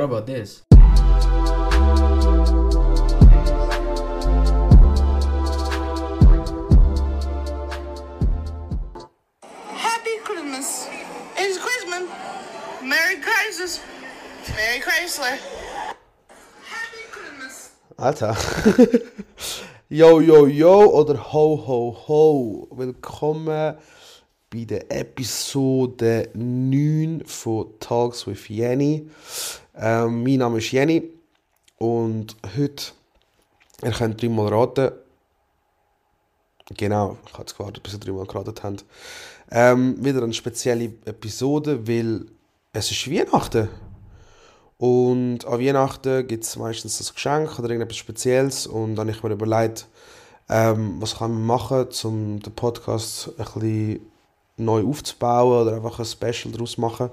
What about this? Happy Christmas. It's Christmas. Merry Christmas. Merry Chrysler. Happy Christmas. Alter. yo, yo, yo oder ho, ho, ho. Willkommen bei der Episode 9 von Talks with Jenny. Ähm, mein Name ist Jenny und heute, ihr könnt dreimal raten. Genau, ich habe jetzt gewartet, bis ihr dreimal geraten habt. Ähm, wieder eine spezielle Episode, weil es ist Weihnachten. Und an Weihnachten gibt es meistens ein Geschenk oder irgendetwas Spezielles. Und dann habe ich mir überlegt, ähm, was kann man machen, um den Podcast ein bisschen neu aufzubauen oder einfach ein Special daraus machen.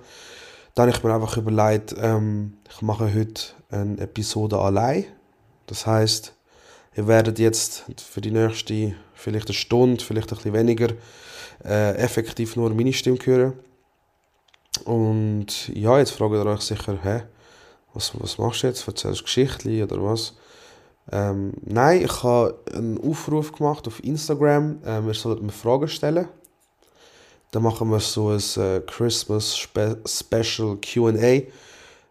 Dann habe ich mir einfach überlegt, ähm, ich mache heute eine Episode allein. Das heißt, ihr werdet jetzt für die nächste vielleicht eine Stunde, vielleicht ein bisschen weniger, äh, effektiv nur meine Stimme hören. Und ja, jetzt fragt ihr euch sicher, hä, was, was machst du jetzt? Erzählst du Geschichten oder was? Ähm, nein, ich habe einen Aufruf gemacht auf Instagram, ähm, ihr sollt mir Fragen stellen. Dann machen wir so ein äh, Christmas Spe Special QA.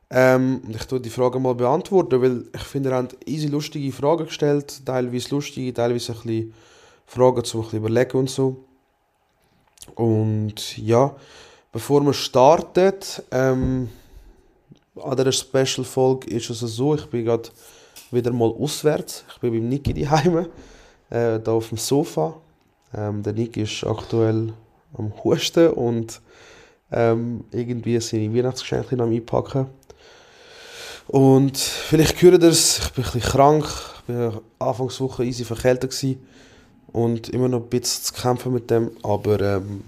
Ähm, ich tue die Fragen mal beantworten, weil ich finde, ihr habt easy lustige Fragen gestellt, teilweise lustige, teilweise ein bisschen Fragen zum überlegen und so. Und ja, bevor wir starten, ähm, an dieser Special-Folge ist es so, ich bin gerade wieder mal auswärts. Ich bin beim Niki daheim, äh, da auf dem Sofa. Ähm, der Niki ist aktuell am Husten und ähm, irgendwie seine Weihnachtsgeschenke am Einpacken. Und vielleicht hört ihr es, ich bin ein bisschen krank, ich war Anfangswoche easy verkältet und immer noch ein bisschen zu kämpfen mit dem, aber ähm,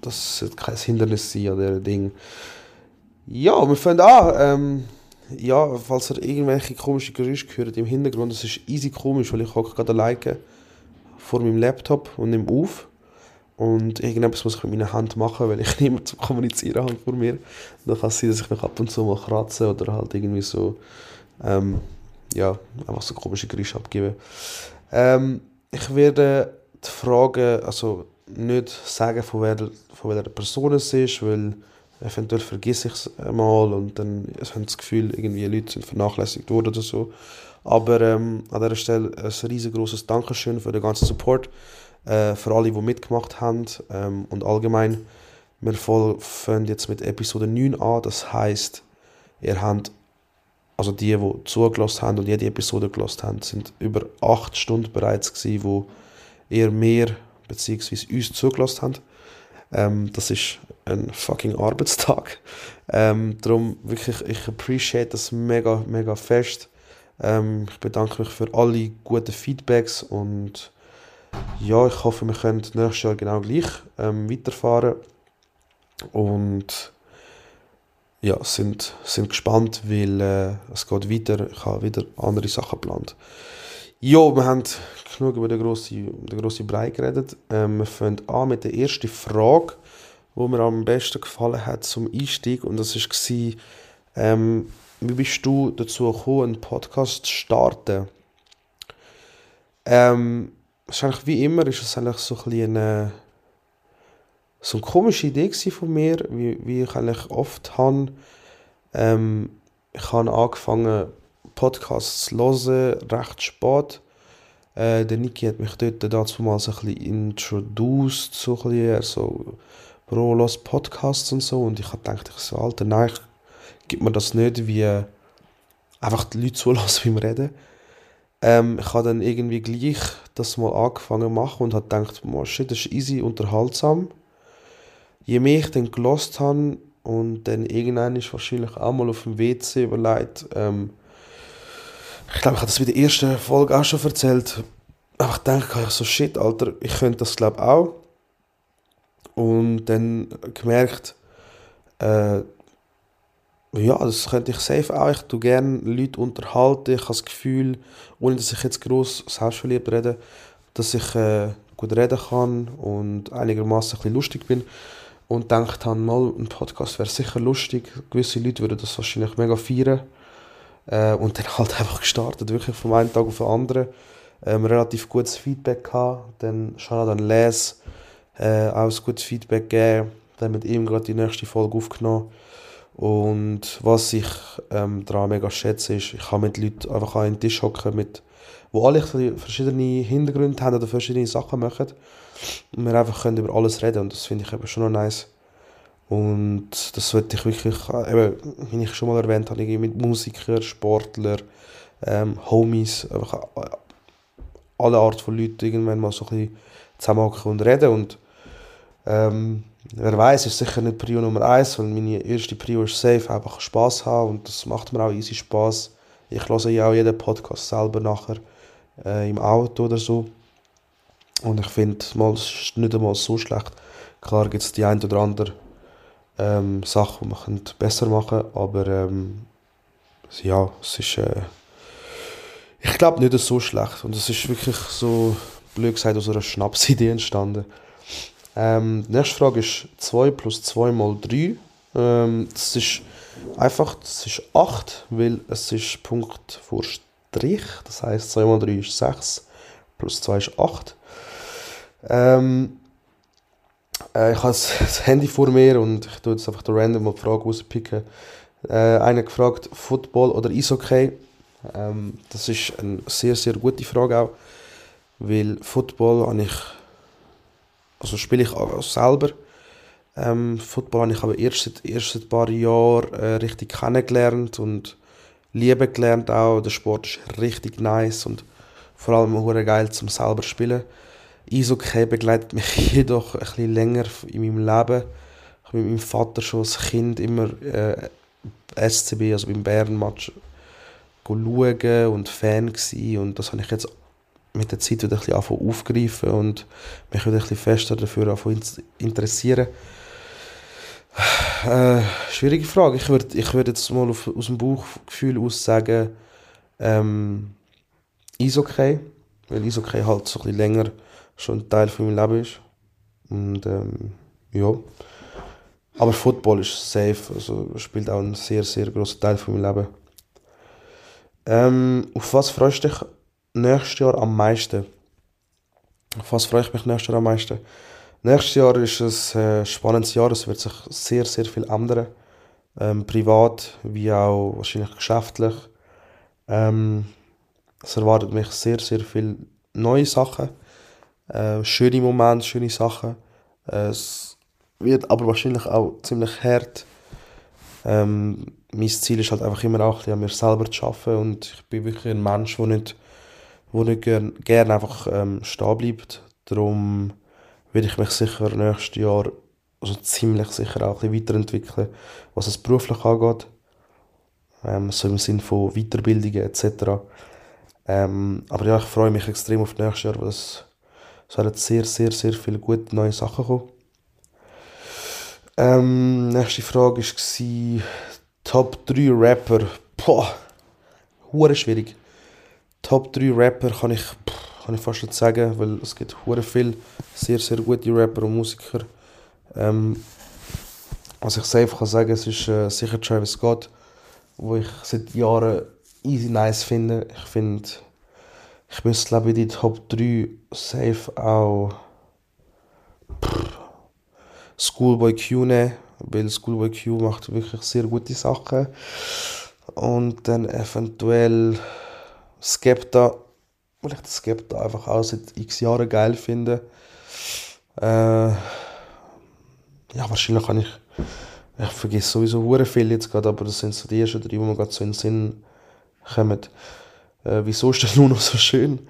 das sollte kein Hindernis sein an diesem Ding. Ja, wir fangen an. Ähm, ja, falls ihr irgendwelche komischen Geräusche hört im Hintergrund, das ist easy komisch, weil ich hocke gerade alleine vor meinem Laptop und nehme auf. Und irgendetwas muss ich mit meiner Hand machen, weil ich niemand zum Kommunizieren habe vor mir. Und dann kann es sein, dass ich mich ab und zu mal kratze oder halt irgendwie so, ähm, ja, einfach so komische Geräusche abgebe. Ähm, ich werde die Fragen, also nicht sagen, von, wer, von welcher Person es ist, weil eventuell vergesse ich es einmal und dann haben das Gefühl, irgendwie Leute sind vernachlässigt worden oder so. Aber ähm, an dieser Stelle ein riesengroßes Dankeschön für den ganzen Support, äh, für alle, die mitgemacht haben ähm, und allgemein. Wir fangen jetzt mit Episode 9 an, das heißt, ihr habt, also die, die zugelassen haben und jede Episode gelassen haben, sind über 8 Stunden bereits gewesen, wo ihr mehr bzw. uns zugelassen habt. Ähm, das ist ein fucking Arbeitstag. Ähm, darum wirklich, ich appreciate das mega, mega fest. Ähm, ich bedanke mich für alle guten Feedbacks und ja, ich hoffe, wir können nächstes Jahr genau gleich ähm, weiterfahren. Und ja, sind, sind gespannt, weil äh, es geht weiter. Ich habe wieder andere Sachen geplant. Ja, wir haben genug über den grossen, den grossen Brei geredet. Ähm, wir fangen an mit der ersten Frage, die mir am besten gefallen hat zum Einstieg. Und das war, ähm, wie bist du dazu gekommen, einen Podcast zu starten? Ähm, wahrscheinlich wie immer ist es eigentlich so ein eine, so eine komische Idee von mir, wie, wie ich eigentlich oft habe. Ähm, ich habe angefangen, Podcasts zu hören, recht spät. Äh, der Niki hat mich dort dazu mal so ein bisschen introduced, so ein bisschen, so, Bro, los Podcasts und so. Und ich habe gedacht, ich so, Alter, nein, gibt mir das nicht, wie einfach die Leute zulassen, wir reden. Ähm, ich habe dann irgendwie gleich das mal angefangen zu machen und habe gedacht, oh shit, das ist easy, unterhaltsam. Je mehr ich dann gelost habe und dann irgendwann ist wahrscheinlich auch mal auf dem WC überlegt, ähm, ich glaube, ich habe das bei der ersten Folge auch schon erzählt. Aber ich denke, ich so shit, Alter, ich könnte das glaube auch. Und dann gemerkt, äh, ja, das könnte ich safe auch. Ich tue gerne Leute unterhalten. Ich habe das Gefühl, ohne dass ich jetzt gross selbstverliebt rede, dass ich äh, gut reden kann und einigermaßen ein bisschen lustig bin. Und denkt dann mal, ein Podcast wäre sicher lustig. Gewisse Leute würden das wahrscheinlich mega feiern. Äh, und dann halt einfach gestartet, wirklich vom einen Tag auf den anderen. Ähm, relativ gutes Feedback gehabt. Dann schon dann Les äh, auch ein gutes Feedback gegeben. Dann mit ihm gerade die nächste Folge aufgenommen. Und was ich ähm, daran mega schätze, ist, ich kann mit Leuten einfach an einen Tisch hocken, mit, wo alle verschiedene Hintergründe haben oder verschiedene Sachen machen. Und wir einfach können über alles reden und das finde ich eben schon noch nice. Und das sollte ich wirklich, eben, wie ich schon mal erwähnt habe, mit Musikern, Sportlern, ähm, Homies, einfach äh, alle Art von Leuten irgendwann mal so ein bisschen zusammenhocken und reden. Und ähm, wer weiß, ist sicher nicht Prio Nummer eins, weil meine erste Prio ist safe, einfach Spaß haben und das macht mir auch easy Spaß. Ich höre ja auch jeden Podcast selber nachher äh, im Auto oder so. Und ich finde, es ist nicht einmal so schlecht. Klar gibt es die ein oder andere ähm, Sachen, die man besser machen könnte, aber ähm, ja, es ist, äh, ich glaube nicht so schlecht und es ist wirklich so, blöd gesagt, aus einer Schnapsidee entstanden. Ähm, die nächste Frage ist 2 plus 2 mal 3. Ähm, das ist einfach, das ist 8, weil es ist Punkt vor Strich, das heißt 2 mal 3 ist 6, plus 2 ist 8. Ähm, äh, ich habe das Handy vor mir und ich tue jetzt einfach random mal die Frage rauspicken. Äh, einer gefragt, Football oder Eishockey? Ähm, das ist eine sehr, sehr gute Frage auch, weil Football habe ich, also spiele ich auch selber. Ähm, Football habe ich aber erst seit, erst seit ein paar Jahren äh, richtig kennengelernt und lieben gelernt auch. Der Sport ist richtig nice und vor allem auch geil zum selber spielen. Eishockey begleitet mich jedoch ein bisschen länger in meinem Leben. Ich habe mit meinem Vater schon als Kind immer äh, SCB, also beim Bärenmatch, schauen und Fan gewesen. Und das habe ich jetzt mit der Zeit wieder ein bisschen aufgreifen und mich wieder ein bisschen fester dafür interessieren. Äh, schwierige Frage. Ich würde ich würd jetzt mal auf, aus dem Bauchgefühl aus sagen, ähm, Eishockey, weil Eishockey halt so ein bisschen länger schon ein Teil von meinem Leben ist. Und ähm, ja. Aber Football ist safe, also spielt auch einen sehr, sehr großen Teil von meinem Leben. Ähm, auf was freust du dich nächstes Jahr am meisten? Auf was freue ich mich nächstes Jahr am meisten? Nächstes Jahr ist ein äh, spannendes Jahr, es wird sich sehr, sehr viel ändern. Ähm, privat wie auch wahrscheinlich geschäftlich. Ähm, es erwartet mich sehr, sehr viele neue Sachen. Äh, schöne Momente, schöne Sachen. Äh, es wird aber wahrscheinlich auch ziemlich hart. Ähm, mein Ziel ist halt einfach immer auch an mir selber zu arbeiten und ich bin wirklich ein Mensch, der nicht, wo nicht gerne gern einfach ähm, stehen bleibt. Darum werde ich mich sicher nächstes Jahr, also ziemlich sicher auch ein bisschen weiterentwickeln, was es beruflich angeht. Ähm, so im Sinne von Weiterbildungen etc. Ähm, aber ja, ich freue mich extrem auf nächstes Jahr, weil es werden sehr, sehr, sehr viele gute neue Sachen kommen. Ähm, nächste Frage war Top 3 Rapper. Boah, hure schwierig. Top 3 Rapper kann ich, kann ich fast nicht sagen, weil es gibt hure viel sehr, sehr gute Rapper und Musiker. Ähm, was ich safe kann sagen, es ist äh, sicher Travis Scott, wo ich seit Jahren easy nice finde. Ich finde ich müsste glaube ich die Top 3 safe auch Schoolboy Q nehmen, weil Schoolboy Q macht wirklich sehr gute Sachen. Und dann eventuell Skepta, weil ich das Skepta einfach auch seit x Jahren geil finde. Äh, ja, wahrscheinlich kann ich, ich vergesse sowieso hure viel jetzt gerade, aber das sind so die ersten drei, die mir gerade so in den Sinn kommen. Äh, wieso ist der Nuno so schön?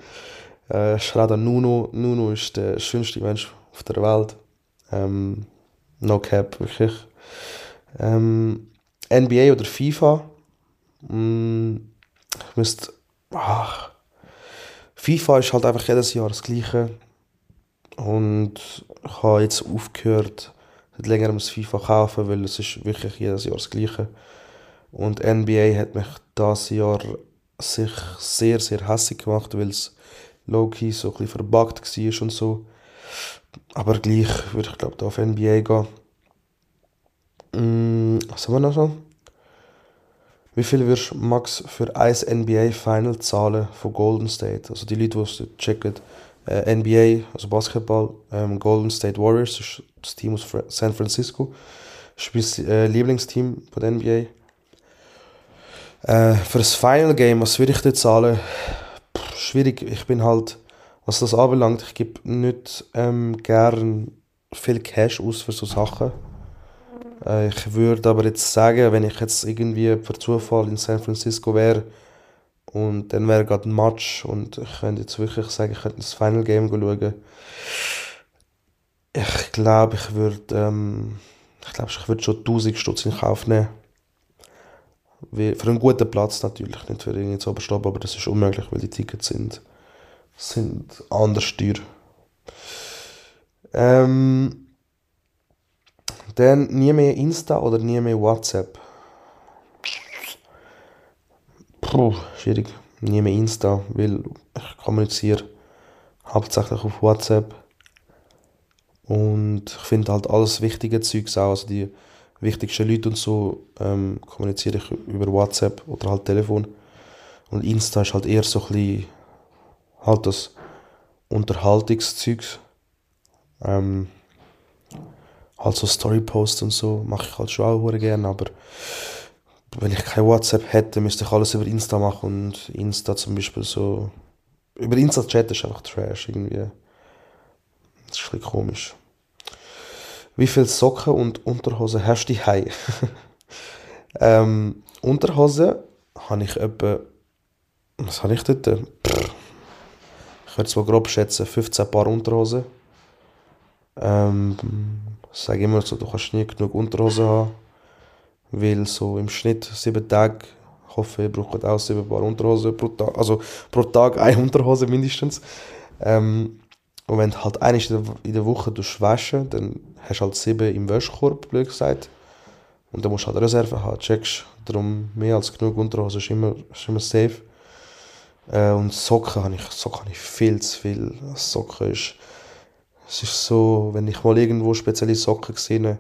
Äh, schreibt Nuno. Nuno ist der schönste Mensch auf der Welt. Ähm, no cap, wirklich. Ähm, NBA oder FIFA? Mm, ich müsste. Ach, FIFA ist halt einfach jedes Jahr das Gleiche. Und ich habe jetzt aufgehört, seit längerem das FIFA kaufen, weil es ist wirklich jedes Jahr das Gleiche. Und NBA hat mich das Jahr sich sehr, sehr hässlich gemacht, weil es low-key so ein bisschen verbuggt war und so. Aber gleich würde ich glaube auf NBA gehen. Mm, was haben wir noch so? Wie viel wirst du Max für ein NBA Final zahlen von Golden State? Also die Leute, die es checken, äh, NBA, also Basketball, ähm, Golden State Warriors, das ist das Team aus San Francisco. Das ist mein äh, Lieblingsteam von der NBA. Äh, für das Final Game, was würde ich dort zahlen? Pff, schwierig. Ich bin halt, was das anbelangt, ich gebe nicht ähm, gern viel Cash aus für so Sachen. Äh, ich würde aber jetzt sagen, wenn ich jetzt irgendwie per Zufall in San Francisco wäre und dann wäre gerade ein Match und ich könnte jetzt wirklich sagen, ich könnte das Final Game schauen. Ich glaube, ich würde ähm, ich glaube, ich würde schon 1000 Stutz in Kauf nehmen. Wie, für einen guten Platz natürlich, nicht für irgendwie zu Oberstab, aber das ist unmöglich, weil die Tickets sind, sind anders teuer. Ähm, dann nie mehr Insta oder nie mehr WhatsApp. Puh, schwierig. Nie mehr Insta, weil ich kommuniziere hauptsächlich auf WhatsApp. Und ich finde halt alles wichtige Zeugs auch, also die wichtigsten Leute und so, ähm, kommuniziere ich über WhatsApp oder halt Telefon. Und Insta ist halt eher so ein bisschen halt das Unterhaltungszeugs. Ähm, halt so Storyposts und so mache ich halt schon auch gerne, aber wenn ich kein WhatsApp hätte, müsste ich alles über Insta machen und Insta zum Beispiel so über Insta chatten ist einfach Trash irgendwie. Das ist ein bisschen komisch. Wie viele Socken und Unterhosen hast du daheim? ähm, Unterhosen habe ich etwa, was habe ich dort? Pff, ich würde es mal grob schätzen, 15 Paar Unterhosen. Ähm, ich sage immer so, du kannst nie genug Unterhosen haben, weil so im Schnitt sieben Tage, ich hoffe, ihr braucht auch sieben Paar Unterhosen pro Tag, also pro Tag eine Unterhose mindestens. Ähm, und wenn du halt eine in der Woche waschen dann hast du halt sieben im Wäschkorb, blöd gesagt. Und dann musst du halt Reserve haben, checkst. Darum mehr als genug Unterhose ist immer, ist immer safe. Äh, und Socken habe ich, Socken habe ich viel zu viel. Socken ist, es ist so, wenn ich mal irgendwo spezielle Socken sehe,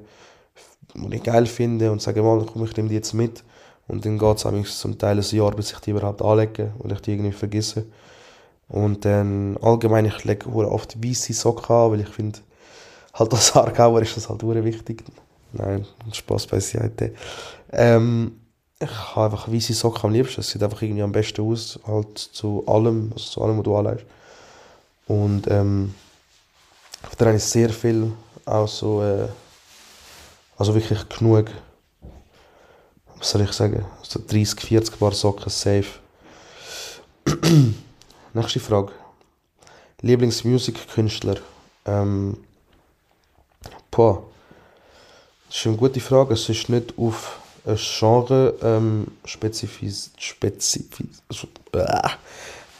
die ich geil finde und sage mal, komm, ich nehme die jetzt mit. Und dann geht es zum Teil ein Jahr, bis ich die überhaupt anlege und ich die irgendwie vergesse. Und dann allgemein, ich lege oft weiße Socken an, weil ich finde, halt als Aargauer ist das halt wichtig. Nein, Spaß beiseite. Ähm, ich habe einfach weiße Socken am liebsten. Es sieht einfach irgendwie am besten aus, halt zu allem, also zu allem, was du anlegst. Und ähm, ich sehr viel, auch so, äh, also wirklich genug, was soll ich sagen, so 30, 40 Paar Socken safe. Nächste Frage. Lieblingsmusikkünstler. Ähm, boah. Das ist eine gute Frage. Es ist nicht auf ein Genre ähm, spezifisch. spezifisch also, äh,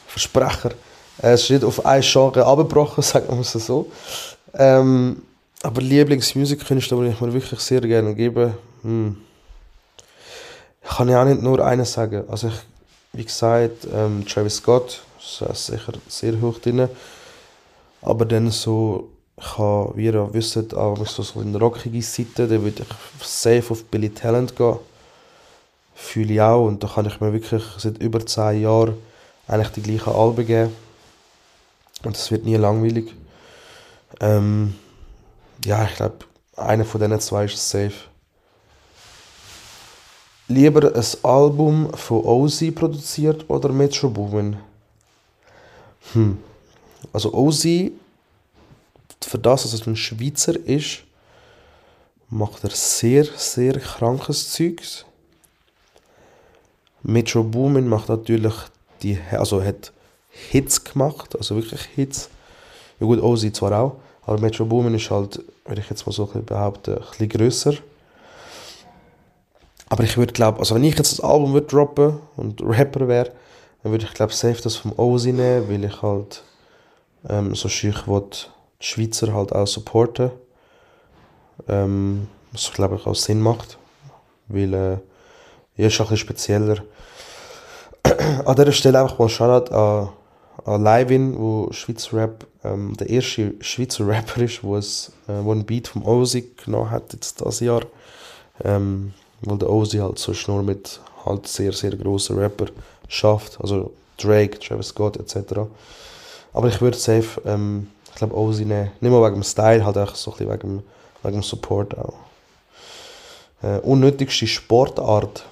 Versprecher. Es ist nicht auf ein Genre abgebrochen, sagen wir es so. Ähm, aber Lieblingsmusikkünstler, den ich mir wirklich sehr gerne gebe, hm. kann ich auch nicht nur einen sagen. Also ich, wie gesagt, ähm, Travis Scott ist sicher sehr hoch drin. Aber dann so, ich habe, wie ihr wisst, auch so, so eine rockige Seite, dann würde ich safe auf Billy Talent gehen. Fühle ich auch und da kann ich mir wirklich seit über 10 Jahren eigentlich die gleichen Alben geben. Und es wird nie langweilig. Ähm, ja, ich glaube, einer von diesen zwei ist safe. Lieber ein Album von Ozzy produziert oder Metro Boomin? Hm. Also Ozzy, für das, dass er ein Schweizer ist, macht er sehr, sehr krankes Zeugs. Metro Boomin macht natürlich die, also hat Hits gemacht, also wirklich Hits. Ja gut, Ozzy zwar auch, aber Metro Boomin ist halt, würde ich jetzt mal so behaupten, ein bisschen grösser. Aber ich würde glauben, also wenn ich jetzt das Album würde droppen und Rapper wäre, dann würde ich glaube safe das vom Osi nehmen, weil ich halt ähm, so schüch die Schweizer halt auch supporten. Ähm, was glaube ich auch Sinn macht, weil äh, ja, ist ein bisschen spezieller. an dieser Stelle einfach mal Shoutout an Livin, wo Schweizer Rap ähm, der erste Schweizer Rapper ist, wo es äh, wo ein Beat vom Ozi genommen hat jetzt das Jahr, ähm, weil der Ozi halt so nur mit halt sehr, sehr große Rapper schafft. Also Drake, Travis Scott etc. Aber ich würde safe, ähm, ich glaube, Ozzy nehmen. Nicht mal wegen dem Style, halt auch so ein bisschen wegen, wegen dem Support auch. Äh, unnötigste Sportart.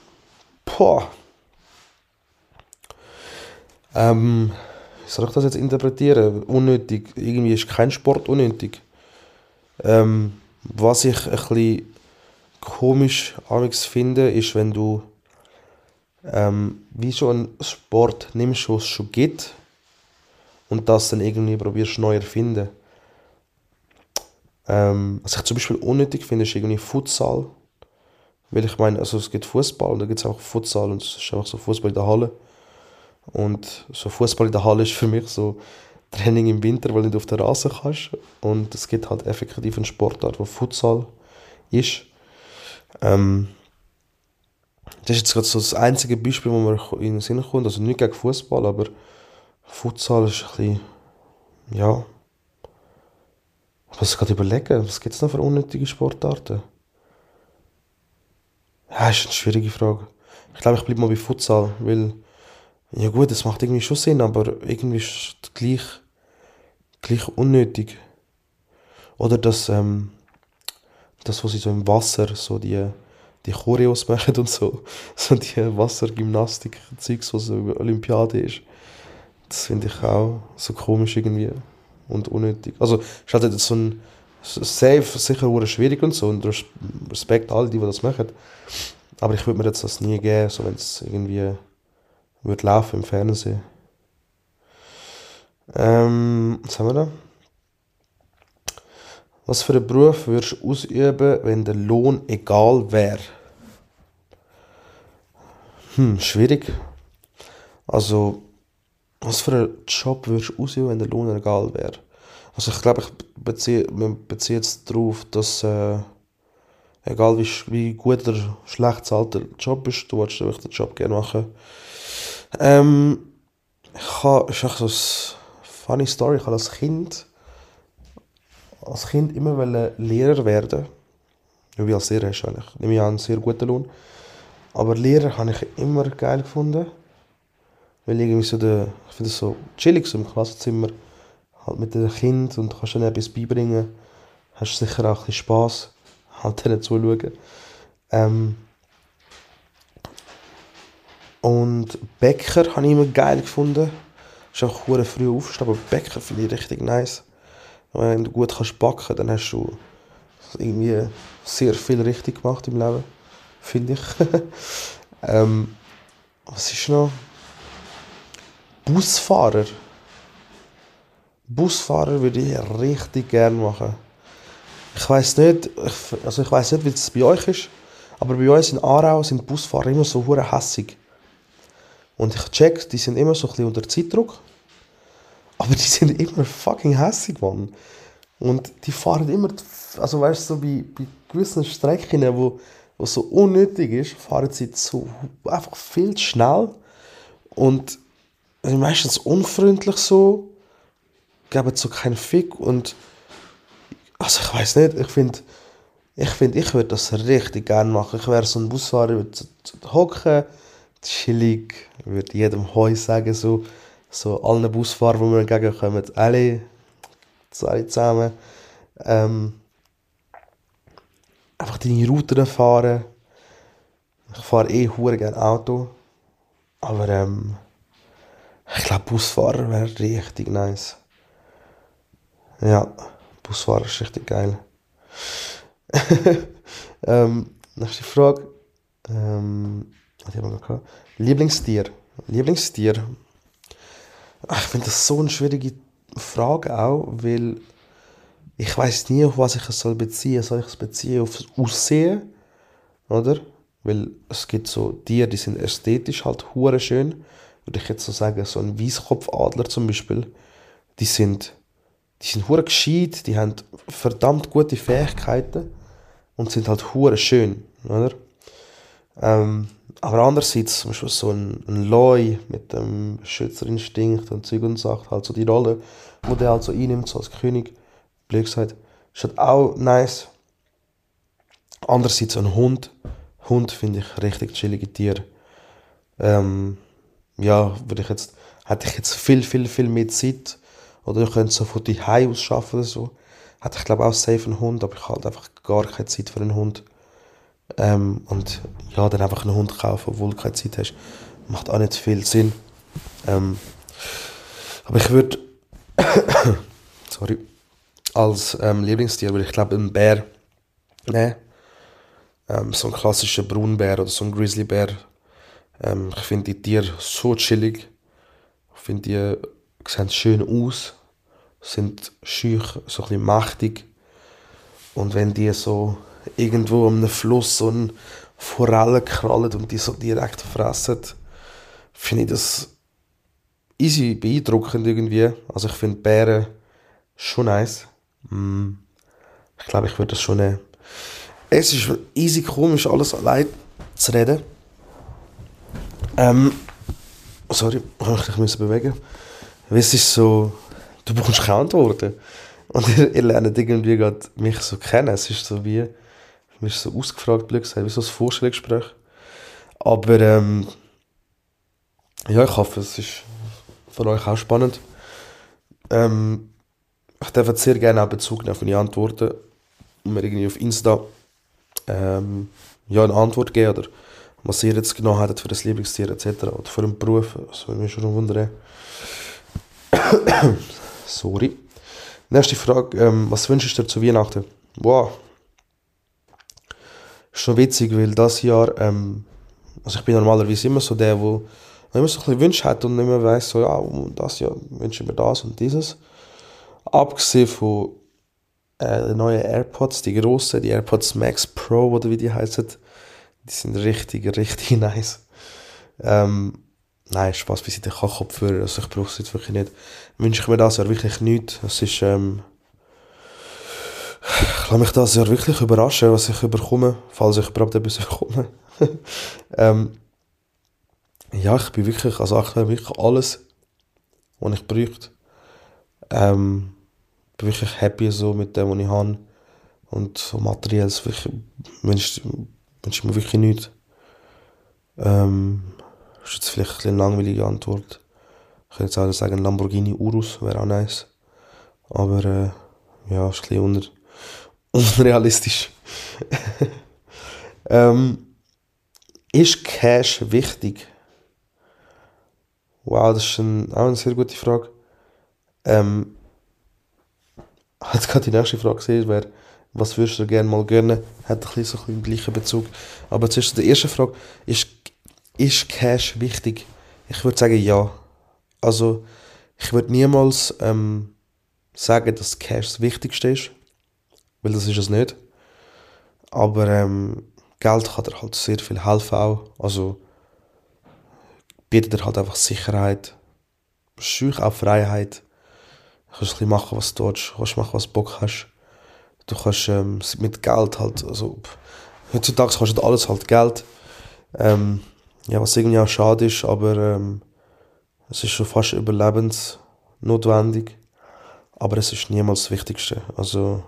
Boah. Ähm, wie soll ich das jetzt interpretieren? Unnötig. Irgendwie ist kein Sport unnötig. Ähm, was ich ein bisschen komisch finde, ist, wenn du ähm, wie so einen Sport nimmst, was es schon gibt und das dann irgendwie probierst neu erfinden. Ähm, was ich zum Beispiel unnötig finde, ist irgendwie Futsal. Weil ich meine, also es gibt Fußball und da gibt es auch Futsal und es ist einfach so Fußball in der Halle. Und so Fußball in der Halle ist für mich so Training im Winter, weil du nicht auf der Rasen kannst. Und es gibt halt effektiv einen Sportart, wo Futsal ist. Ähm, das ist jetzt gerade so das einzige Beispiel, wo mir in den Sinn kommt. Also nicht gegen Fußball, aber Futsal ist ein bisschen, ja. Ich muss gerade überlegen, was gibt es noch für unnötige Sportarten? Ja, ist eine schwierige Frage. Ich glaube, ich bleibe mal bei Futsal, weil, ja gut, das macht irgendwie schon Sinn, aber irgendwie ist es gleich, gleich unnötig. Oder das, ähm, das, was sie so im Wasser, so die, die Choreos machen und so, so die Wassergymnastik-Zeugs, was so über Olympiade ist. Das finde ich auch so komisch irgendwie und unnötig. Also, es ist halt so ein Safe, sicher schwierig und so und Respekt all die, die das machen. Aber ich würde mir jetzt das nie geben, so wenn es irgendwie würde laufen im Fernsehen. Ähm, was haben wir da? Was für einen Beruf würdest du ausüben, wenn der Lohn egal wäre? Hm, schwierig. Also, was für einen Job würdest du ausüben, wenn der Lohn egal wäre? Also ich glaube, ich beziehe, bezieht es darauf, dass äh, egal wie, wie gut oder schlecht zahlter Job ist, du willst den Job gerne machen. Ähm, ich habe, ist auch so eine funny Story, ich habe als Kind als Kind immer Lehrer werden. Wie als Lehrer du eigentlich. Ich nehme einen sehr guten Lohn. Aber Lehrer habe ich immer geil gefunden. Weil irgendwie so der, ich finde es so chillig so im Klassenzimmer. Halt mit den Kind und kannst ihnen etwas beibringen. Hast sicher auch ein bisschen Spass. Halt denen zuschauen. Ähm, und Bäcker habe ich immer geil gefunden. Ist auch früh aufstehen, aber Bäcker finde ich richtig nice. Wenn du gut kannst backen, dann hast du irgendwie sehr viel richtig gemacht im Leben, finde ich. ähm, was ist noch? Busfahrer. Busfahrer würde ich richtig gerne machen. Ich weiß nicht, ich, also ich weiß nicht, wie es bei euch ist, aber bei uns in Aarau sind Busfahrer immer so hure hässig. Und ich check, die sind immer so ein bisschen unter Zeitdruck. Aber die sind immer fucking hässig, Mann. Und die fahren immer, also weißt du, so bei, bei gewissen Strecken, wo, wo so unnötig ist, fahren sie so einfach viel zu schnell. Und meistens unfreundlich so, geben so keinen Fick. Und also ich weiß nicht, ich finde, ich finde, ich würde das richtig gerne machen. Ich wäre so ein Busfahrer, würde hocken, chillig, würde jedem Heu sagen, so so allen Busfahrern, die mir entgegenkommen, alle zwei zusammen. Ähm, einfach deine Routen fahren. Ich fahre eh hure gerne Auto. Aber ähm, ich glaube, Busfahrer wäre richtig nice. Ja, Busfahrer ist richtig geil. ähm, nächste Frage. Ähm, was haben wir gehabt? Lieblingstier. Lieblingstier. Ich finde das so eine schwierige Frage auch, weil ich weiß nie, auf was ich es soll beziehen. Soll ich es beziehen auf Aussehen, oder? Weil es gibt so Tiere, die sind ästhetisch halt hure schön. Würde ich jetzt so sagen, so ein Weißkopfadler zum Beispiel, die sind, die sind hure gescheit, die haben verdammt gute Fähigkeiten und sind halt hure schön, oder? Ähm, aber andererseits, zum Beispiel so ein, ein Loi mit dem Schützerinstinkt und Zeug und Sachen, halt so die Rolle, die der halt so einnimmt, so als König, blöd gesagt, ist halt auch nice. Andererseits ein Hund. Hund finde ich richtig chillige Tier. ähm, ja, würde ich jetzt, hätte ich jetzt viel, viel, viel mehr Zeit oder ich könnte so von die aus schaffen oder so, hätte ich glaube auch safe einen Hund, aber ich habe halt einfach gar keine Zeit für einen Hund. Ähm, und ja, dann einfach einen Hund kaufen, obwohl du keine Zeit hast, macht auch nicht viel Sinn. Ähm, aber ich würde, sorry, als ähm, Lieblingstier würde ich glaube einen Bär nehmen. Ähm, so ein klassischer Braunbär oder so ein Grizzlybär. Ähm, ich finde die Tiere so chillig. Ich finde die sehen schön aus, sind schüch, so ein bisschen mächtig. Und wenn die so irgendwo am Fluss so eine Forelle krallen und die so direkt fressen, finde ich das easy beeindruckend irgendwie. Also ich finde Bären schon nice. Mm. Ich glaube, ich würde das schon nehmen. Es ist easy komisch, alles allein zu reden. Ähm, sorry, ich musste mich bewegen. Es ist so, du bekommst keine Antworten. Und ihr, ihr lernt irgendwie gerade mich so kennen. Es ist so wie, mir ist so ausgefragt, blöd gesagt, wie so ein Vorstellungsgespräch. Aber ähm, ja, ich hoffe, es ist für euch auch spannend. Ähm, ich darf jetzt sehr gerne auch Bezug nehmen auf meine Antworten und mir irgendwie auf Insta ähm, ja, eine Antwort geben oder was ihr jetzt genau hättet für das Lieblingstier etc. oder für einen Beruf, das würde mich schon wundern. Sorry. Nächste Frage, ähm, was wünschst du dir zu Weihnachten? Wow. Schon witzig, weil das Jahr, ähm, also ich bin normalerweise immer so der, der immer so ein bisschen Wünsche hat und immer weiß so, ja, das Jahr wünsche ich mir das und dieses. Abgesehen von äh, neuen AirPods, die grossen, die AirPods Max Pro oder wie die heißen, die sind richtig, richtig nice. Ähm, nein, Spaß bei den Kopfhörer, also ich brauche es jetzt wirklich nicht. Wünsche ich mir das Jahr wirklich nicht. Es ist, ähm, ich lasse mich das Jahr wirklich überraschen, was ich überkomme, falls ich überhaupt etwas bekomme. ähm, ja, ich bin wirklich, also ich habe wirklich alles, was ich bräuchte. Ähm, bin wirklich happy so mit dem, was ich habe. Und so materiell wünsche ich mir wirklich nichts. Ähm, das ist jetzt vielleicht eine langweilige Antwort. Ich könnte jetzt auch sagen, Lamborghini Urus wäre auch nice. Aber äh, ja, ist ein bisschen unter unrealistisch. ähm, ist Cash wichtig? Wow, das ist ein, auch eine sehr gute Frage. Ähm, jetzt gerade die nächste Frage gesehen, wäre, was würdest du gerne mal gönnen? Hat ein bisschen so einen gleichen Bezug. Aber zuerst die erste Frage, ist, ist Cash wichtig? Ich würde sagen, ja. Also, ich würde niemals ähm, sagen, dass Cash das Wichtigste ist, weil das ist es nicht. Aber ähm, Geld kann dir halt sehr viel helfen auch. Also, bietet dir halt einfach Sicherheit, schüch auch Freiheit. Du kannst ein machen, was du willst, du kannst machen, was du Bock hast. Du kannst ähm, mit Geld halt, also heutzutage kostet alles halt Geld. Ähm, ja, was irgendwie auch schade ist, aber ähm, es ist schon fast überlebensnotwendig. Aber es ist niemals das Wichtigste. Also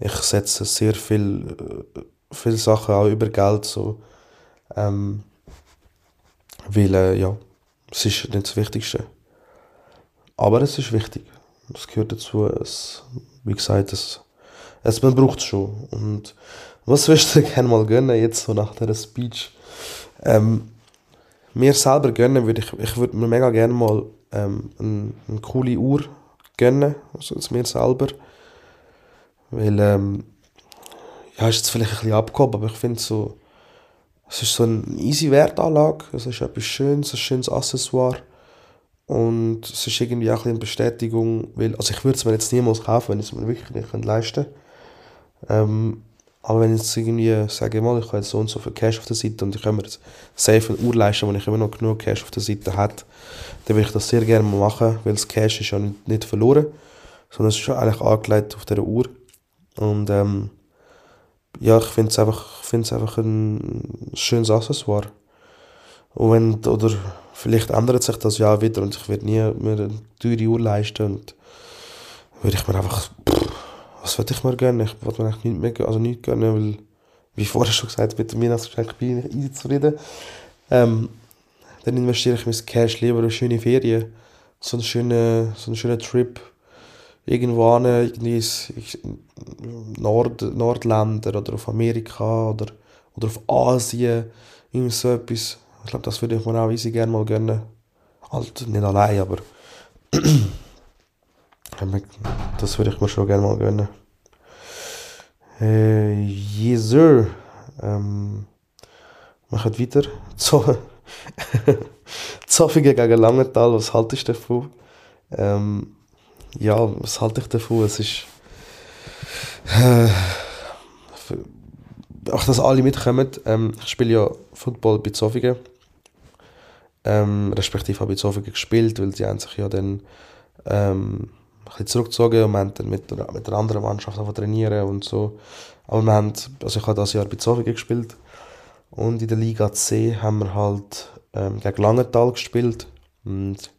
ich setze sehr viel, äh, viele Sachen auch über Geld so. Ähm, weil, äh, ja, es ist nicht das Wichtigste. Aber es ist wichtig. Es gehört dazu. Es, wie gesagt, es, es, man braucht es schon. Und was würdest du gerne mal gönnen, jetzt so nach dieser Speech? Ähm, mir selber gönnen würde ich, ich würde mir mega gerne mal ähm, eine, eine coole Uhr gönnen, also mir selber. Weil, ähm, ja, ist jetzt vielleicht ein bisschen abgehoben, aber ich finde so, es ist so eine easy Wertanlage, es ist etwas Schönes, ein schönes Accessoire. Und es ist irgendwie auch eine Bestätigung, weil, also ich würde es mir jetzt niemals kaufen, wenn ich es mir wirklich nicht leisten könnte. Ähm, aber wenn ich jetzt irgendwie sage, mal, ich habe jetzt so und so viel Cash auf der Seite und ich kann mir jetzt safe eine Uhr leisten, wenn ich immer noch genug Cash auf der Seite habe, dann würde ich das sehr gerne machen, weil das Cash ist ja nicht, nicht verloren, sondern es ist schon eigentlich angelegt auf dieser Uhr. Und ähm, ja, ich finde es einfach, einfach ein schönes Accessoire. Und wenn, oder vielleicht ändert sich das ja wieder und ich werde nie mehr eine teure Uhr leisten und würde ich mir einfach, pff, was würde ich mir gönnen? Ich würde mir eigentlich nicht mehr, also nicht gönnen, weil, wie vorher schon gesagt, mit dem Weihnachtsgeschenk bin ich nicht zufrieden. Ähm, dann investiere ich mein Cash lieber in schöne Ferien. So einen schönen, so einen schönen Trip irgendwo irgendwie in Nord, Nordländer oder auf Amerika oder, oder auf Asien, irgendwie so etwas. Ich glaube, das würde ich mir auch easy gerne mal gönnen. Halt nicht allein, aber das würde ich mir schon gerne mal gönnen. Äh, yes, sir. Ähm, machen weiter. So, Zofingen gegen Langenthal, was haltest du davon? Ähm, ja, was halte ich davon? Es ist. Äh, auch dass alle mitkommen. Ähm, ich spiele ja Football bei Zofingen. Ähm, respektive habe ich Zofingen gespielt, weil sie haben sich ja dann ähm, ein bisschen zurückgezogen und wir haben dann mit, mit einer anderen Mannschaft trainieren und so. Aber wir haben, also ich habe das Jahr bei Zofingen gespielt und in der Liga C haben wir halt ähm, gegen Langenthal gespielt und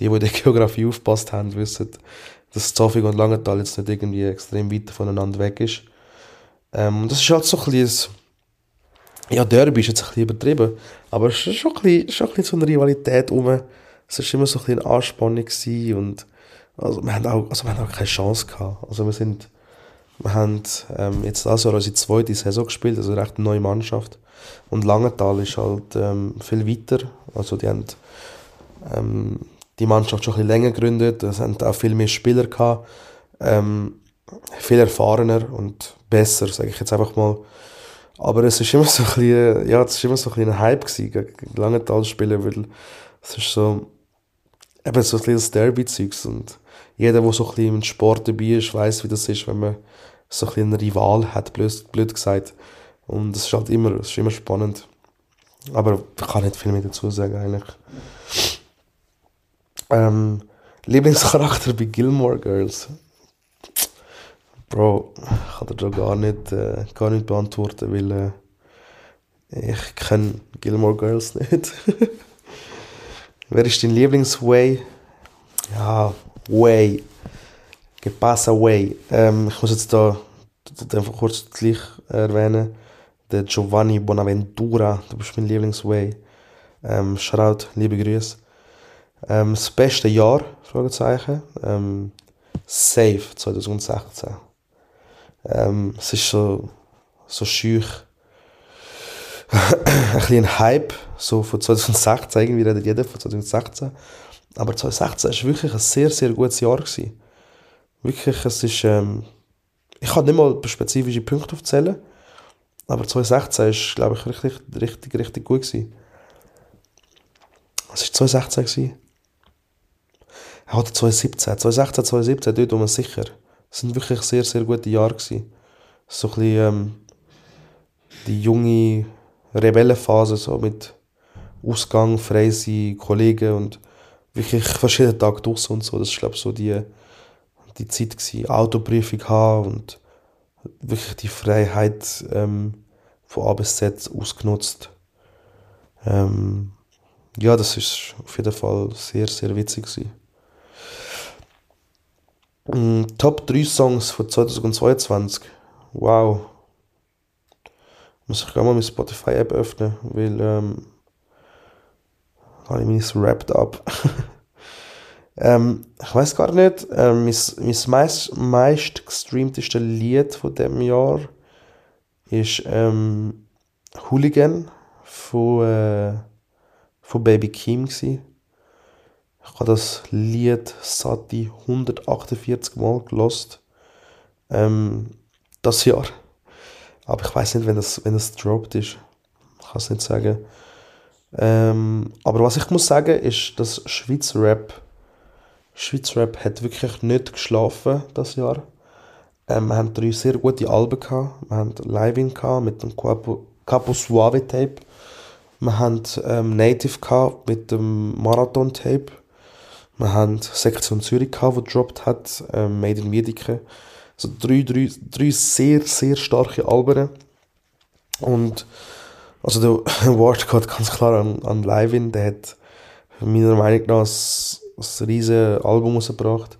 die, die in der Geografie aufgepasst haben, wissen, dass Zofingen und Langenthal jetzt nicht irgendwie extrem weit voneinander weg ist. Ähm, das ist halt so ein bisschen, ja, Derby ist jetzt ein bisschen übertrieben, aber es ist schon ein bisschen, schon ein bisschen so eine Rivalität rum. Es war immer so ein bisschen eine Anspannung und also wir haben auch, also wir haben auch keine Chance gehabt. Also wir sind, wir haben ähm, jetzt das unsere zweite Saison gespielt, also eine recht neue Mannschaft. Und Langenthal ist halt ähm, viel weiter. Also die haben ähm, die Mannschaft schon ein bisschen länger gegründet. Es haben auch viel mehr Spieler gehabt. Ähm, viel erfahrener und besser, sage ich jetzt einfach mal. Aber es ist immer so ein bisschen, ja, es ist immer so ein, ein Hype gewesen, gegen Langenthal spielen, weil es ist so, eben so ein kleines Derby-Zeugs und jeder, der so ein bisschen im Sport dabei ist, weiß, wie das ist, wenn man so ein bisschen einen Rival hat, blöd, blöd gesagt. Und es ist halt immer, es ist immer spannend. Aber ich kann nicht viel mehr dazu sagen, eigentlich. Ähm, Lieblingscharakter bei Gilmore Girls. Bro, ich kann dir da gar nicht, äh, gar nicht beantworten, weil äh, ich kenne Gilmore Girls nicht. Wer ist dein Lieblingsway? Ja, Way. Que pasa Way. Ähm, ich muss jetzt da einfach kurz gleich erwähnen. Der Giovanni Bonaventura, du bist mein Lieblingsway. Ähm, Shoutout, liebe Grüße. Ähm, das beste Jahr? Fragezeichen. Ähm, safe 2016. Ähm, es ist so, so schüch. ein bisschen ein Hype, so von 2016, irgendwie redet jeder von 2016. Aber 2016 war wirklich ein sehr, sehr gutes Jahr. Gewesen. Wirklich, es ist, ähm, ich kann nicht mal spezifische Punkte aufzählen, aber 2016 ist, glaube ich, richtig, richtig, richtig gut gewesen. Was war 2016? Gewesen? Oder 2017. 2016, 2017, dort um sicher. Es sind wirklich sehr, sehr gute Jahre gewesen. So ein bisschen, ähm, die junge Rebellenphase, so mit Ausgang, Freise, Kollegen und wirklich verschiedene Tage draussen und so. Das war, glaube ich, so die, die Zeit gewesen. Autoprüfung haben und wirklich die Freiheit ähm, von A bis Z ausgenutzt. Ähm, ja, das ist auf jeden Fall sehr, sehr witzig gewesen. Mm, Top 3 Songs von 2022. Wow. Muss ich gerade mal meine Spotify-App öffnen, weil ähm, habe ich mich wrapped up. ähm, ich weiß gar nicht, ähm, mein, mein meist, gestreamteste Lied von dem Jahr ist ähm, Hooligan von, äh, von Baby Kim gewesen. Ich habe das Lied Sati 148 Mal gelost. Ähm, das Jahr. Aber ich weiß nicht, wenn das, wenn das droppt ist. Ich kann es nicht sagen. Ähm, aber was ich muss sagen, ist, dass Schweizer Rap, Schweizer Rap hat wirklich nicht geschlafen das Jahr. Ähm, wir haben drei sehr gute Alben gehabt. Wir haben Living gehabt mit dem Capo, Capo Suave Tape. Wir haben ähm, Native gehabt mit dem Marathon Tape. Wir haben Sektion Zürich gehabt, die gedroppt hat, ähm, Made in Wiedeke. Also drei, drei, drei sehr, sehr starke Alben. Und also der Award geht ganz klar an, an Livin, der hat meiner Meinung nach ein, ein riesiges Album rausgebracht.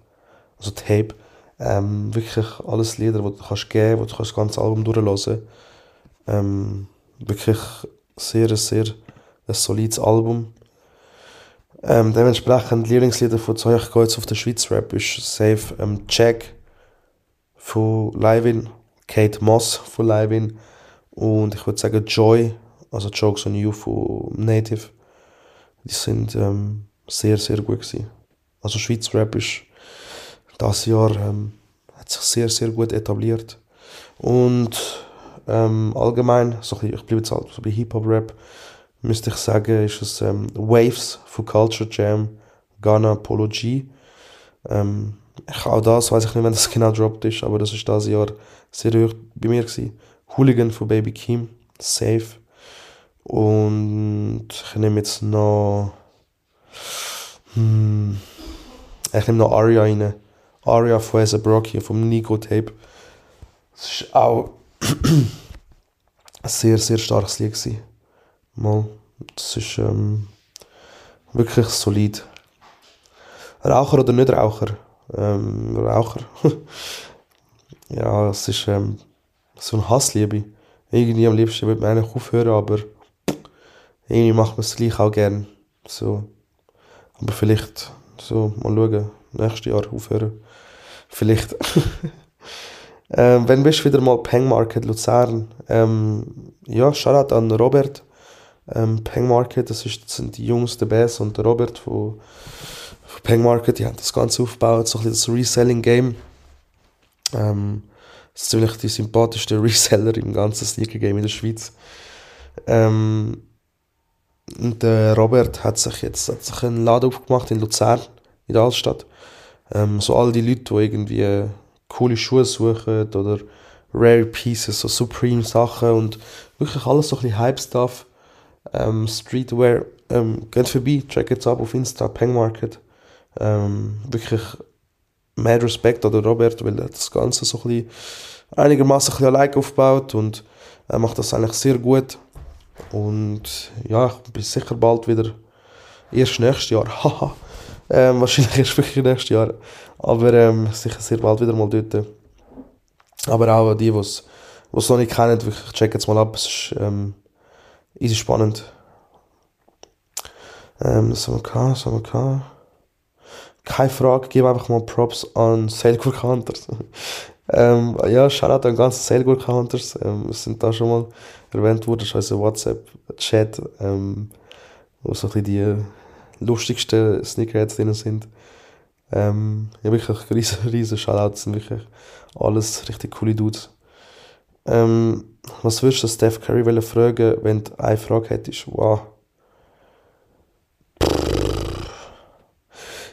Also Tape. Ähm, wirklich alles Lieder, die du kannst geben, wo du das ganze Album durchlesen ähm, Wirklich sehr, sehr ein solides Album. Ähm, dementsprechend Lieblingslieder von Zeug jetzt auf den Schweiz Rap ist safe ähm, Jack von Livin, Kate Moss von Livin und ich würde sagen Joy, also Jokes on You von Native. Die sind ähm, sehr, sehr gut gewesen. Also Schweiz Rap ist das Jahr ähm, hat sich sehr, sehr gut etabliert. Und ähm, allgemein, so ich bleibe jetzt halt so bei Hip-Hop-Rap, müsste ich sagen, ist es ähm, Waves von Culture Jam, Ghana, Polo G. Ähm, auch das weiß ich nicht, wenn das genau droppt ist, aber das ist das Jahr sehr hoch bei mir gewesen. Hooligan von Baby Kim, safe. Und ich nehme jetzt noch. Hm, ich nehme noch Aria rein. Aria von Asa Brock hier vom Nico Tape. Das ist auch ein sehr, sehr starkes Lied gewesen. Mal, das ist ähm, wirklich solid. Raucher oder nicht Raucher? Ähm, Raucher. ja, es ist ähm, so ein Hassliebe. Irgendwie am liebsten würde man eigentlich aufhören, aber irgendwie macht man es gleich auch gern. So. Aber vielleicht, so, mal schauen, nächstes Jahr aufhören. Vielleicht. ähm, wenn bist du wieder mal Peng Market Luzern? Ähm, ja, Shoutout an Robert. Ähm, Peng Market, das, ist, das sind die Jungs, der Bass und der Robert von, von Peng Market, die haben das Ganze aufgebaut, so ein bisschen das Reselling-Game. Ähm, das ist ziemlich die sympathischste Reseller im ganzen Sneaker-Game in der Schweiz. Ähm, und der Robert hat sich jetzt hat sich einen Laden aufgemacht in Luzern, in der Altstadt. Ähm, so all die Leute, die irgendwie coole Schuhe suchen oder Rare Pieces, so Supreme Sachen und wirklich alles so ein bisschen Hype-Stuff, ähm, Streetwear, ähm, geht vorbei, check jetzt ab auf Insta, Peng Market. Ähm, wirklich mehr Respekt an Robert, weil er das Ganze so ein bisschen einigermaßen ein allein aufgebaut und er macht das eigentlich sehr gut. Und ja, ich bin sicher bald wieder, erst nächstes Jahr, haha, ähm, wahrscheinlich erst wirklich nächstes Jahr. Aber ähm, sicher sehr bald wieder mal dort. Aber auch die, die es noch nicht kennen, wirklich check jetzt mal ab. Es ist ähm, easy spannend. Ähm, was haben wir gehabt? Was haben wir gehabt? Keine Frage, gebe einfach mal Props an Sailgurk Hunters. ähm, ja, Shoutout an ganzen Sailgurk Hunters. Ähm, wir sind da schon mal erwähnt worden, das ist unser WhatsApp-Chat, ähm, wo so ein bisschen die lustigsten Sneakerheads drin sind. Ähm, ja, wirklich riesen, riesen Shoutouts, sind wirklich alles richtig coole Dudes. Ähm, was würdest du Steph Curry fragen, wenn du eine Frage hättest? Wow.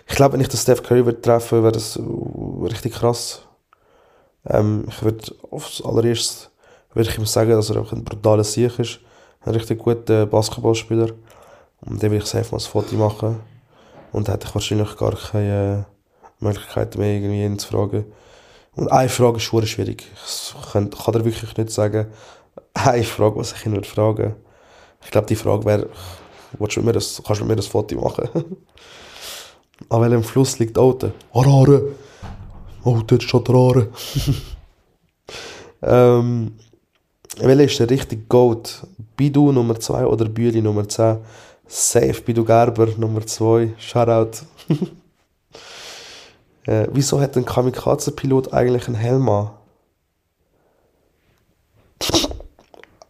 Ich glaube, wenn ich den Steph Curry würde treffen wäre das richtig krass. Ähm, ich würde aufs allererstes würde ich ihm sagen, dass er auch ein brutaler Sieg ist. Ein richtig guter Basketballspieler. Und dann will ich safe mal ein Foto machen. Und dann hätte ich wahrscheinlich gar keine Möglichkeit mehr, irgendwie ihn zu fragen. Und eine Frage ist schon schwierig. Ich kann, kann dir wirklich nicht sagen, eine Frage, was ich ihn würde fragen. Ich glaube, die Frage wäre, kannst du mit mir das Foto machen? An welchem Fluss liegt Auto? Arare! Oh, dort steht Arare. ähm, welcher ist der richtige Goat? Bidu Nummer 2 oder Bühli Nummer 10? Safe Bidu Gerber Nummer 2. Shoutout. äh, wieso hat ein Kamikaze-Pilot eigentlich einen Helm an?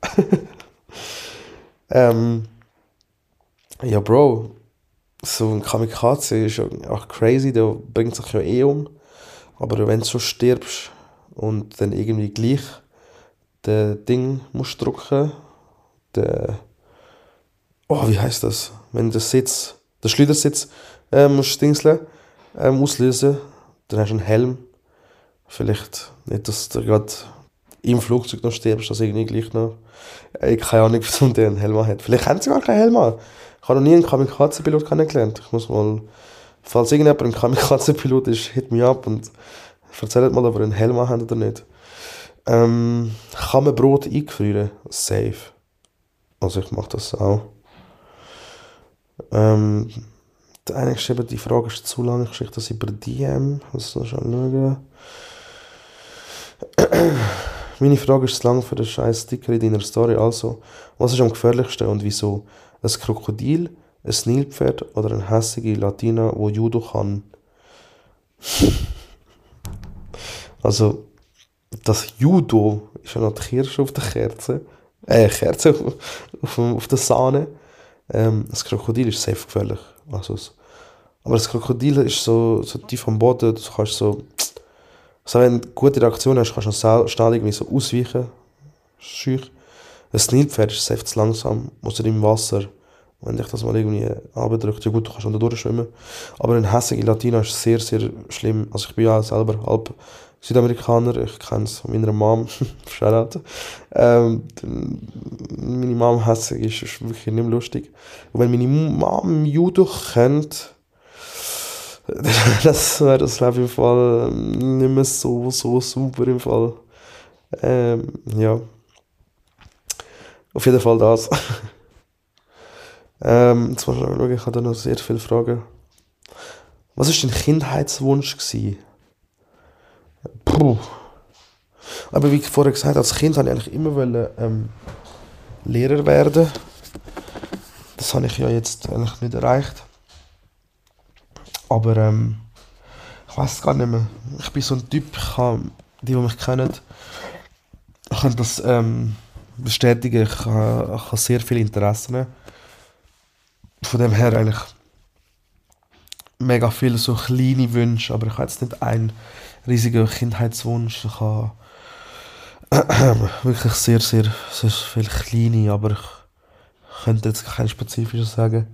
ähm, ja, Bro. So ein Kamikaze ist ja auch crazy, der bringt sich ja eh um. Aber wenn du so stirbst und dann irgendwie gleich den Ding musst drücken. Der, oh, wie heißt das? Wenn der Sitz, der Schleudersitz äh, musst dingseln, ähm, auslösen, dann hast du einen Helm. Vielleicht nicht, dass du gerade im Flugzeug noch stirbst, dass irgendwie gleich noch. Ich keine Ahnung, warum der einen Helm hat. Vielleicht haben sie gar keinen Helm Ich habe noch nie einen Kamikaze-Pilot kennengelernt. Ich muss mal, falls irgendjemand ein Kamikaze-Pilot ist, hit me up und erzählt mal, ob er einen Helm hat oder nicht. Ähm, kann man Brot eingefrieren? Safe. Also ich mache das auch. Ähm, der eine geschrieben, die Frage ist zu lang, ich schicke das über DM. Muss noch schauen. Meine Frage ist zu lang für den scheiß Sticker in deiner Story. Also, was ist am gefährlichsten und wieso? Ein Krokodil, ein Nilpferd oder eine hässige Latina, wo Judo kann? also, das Judo ist ja noch die Kirsche auf der Kerze. Äh, Kerze auf, auf, auf der Sahne. Ähm, das Krokodil ist safe gefährlich. Also, aber das Krokodil ist so, so tief am Boden, du kannst so. Also wenn du gute Reaktion hast, kannst du schnell irgendwie so ausweichen. Schüch. Ein Nilpferd ist zu langsam, muss er im Wasser. Wenn dich das mal irgendwie abdrückt, ja gut, du kannst unter durchschwimmen. Aber in hässliche Latina ist sehr, sehr schlimm. Also ich bin ja selber halb Südamerikaner, ich kenne es von meiner Mom, Shoutout. Ähm, meine Mom hässig ist, ist wirklich nicht mehr lustig. Und wenn meine Mom Judo kennt, das wäre das ich im Fall nicht mehr so, so super im Fall. Ähm, ja. Auf jeden Fall das. ähm, jetzt mal schauen, ich habe da noch sehr viele Fragen. Was war dein Kindheitswunsch? Gewesen? Puh. Aber wie ich vorher gesagt habe, als Kind wollte ich eigentlich immer wollen, ähm, Lehrer werden. Das habe ich ja jetzt eigentlich nicht erreicht. Aber ähm, ich weiß es gar nicht mehr. Ich bin so ein Typ, ich kann, die, die mich kennen, können das ähm, bestätigen. Ich, habe, ich habe sehr viele Interessen. Von dem her eigentlich mega viele so kleine Wünsche, aber ich habe jetzt nicht einen riesigen Kindheitswunsch. Ich habe wirklich sehr, sehr, sehr viele kleine, aber ich könnte jetzt kein spezifisches sagen.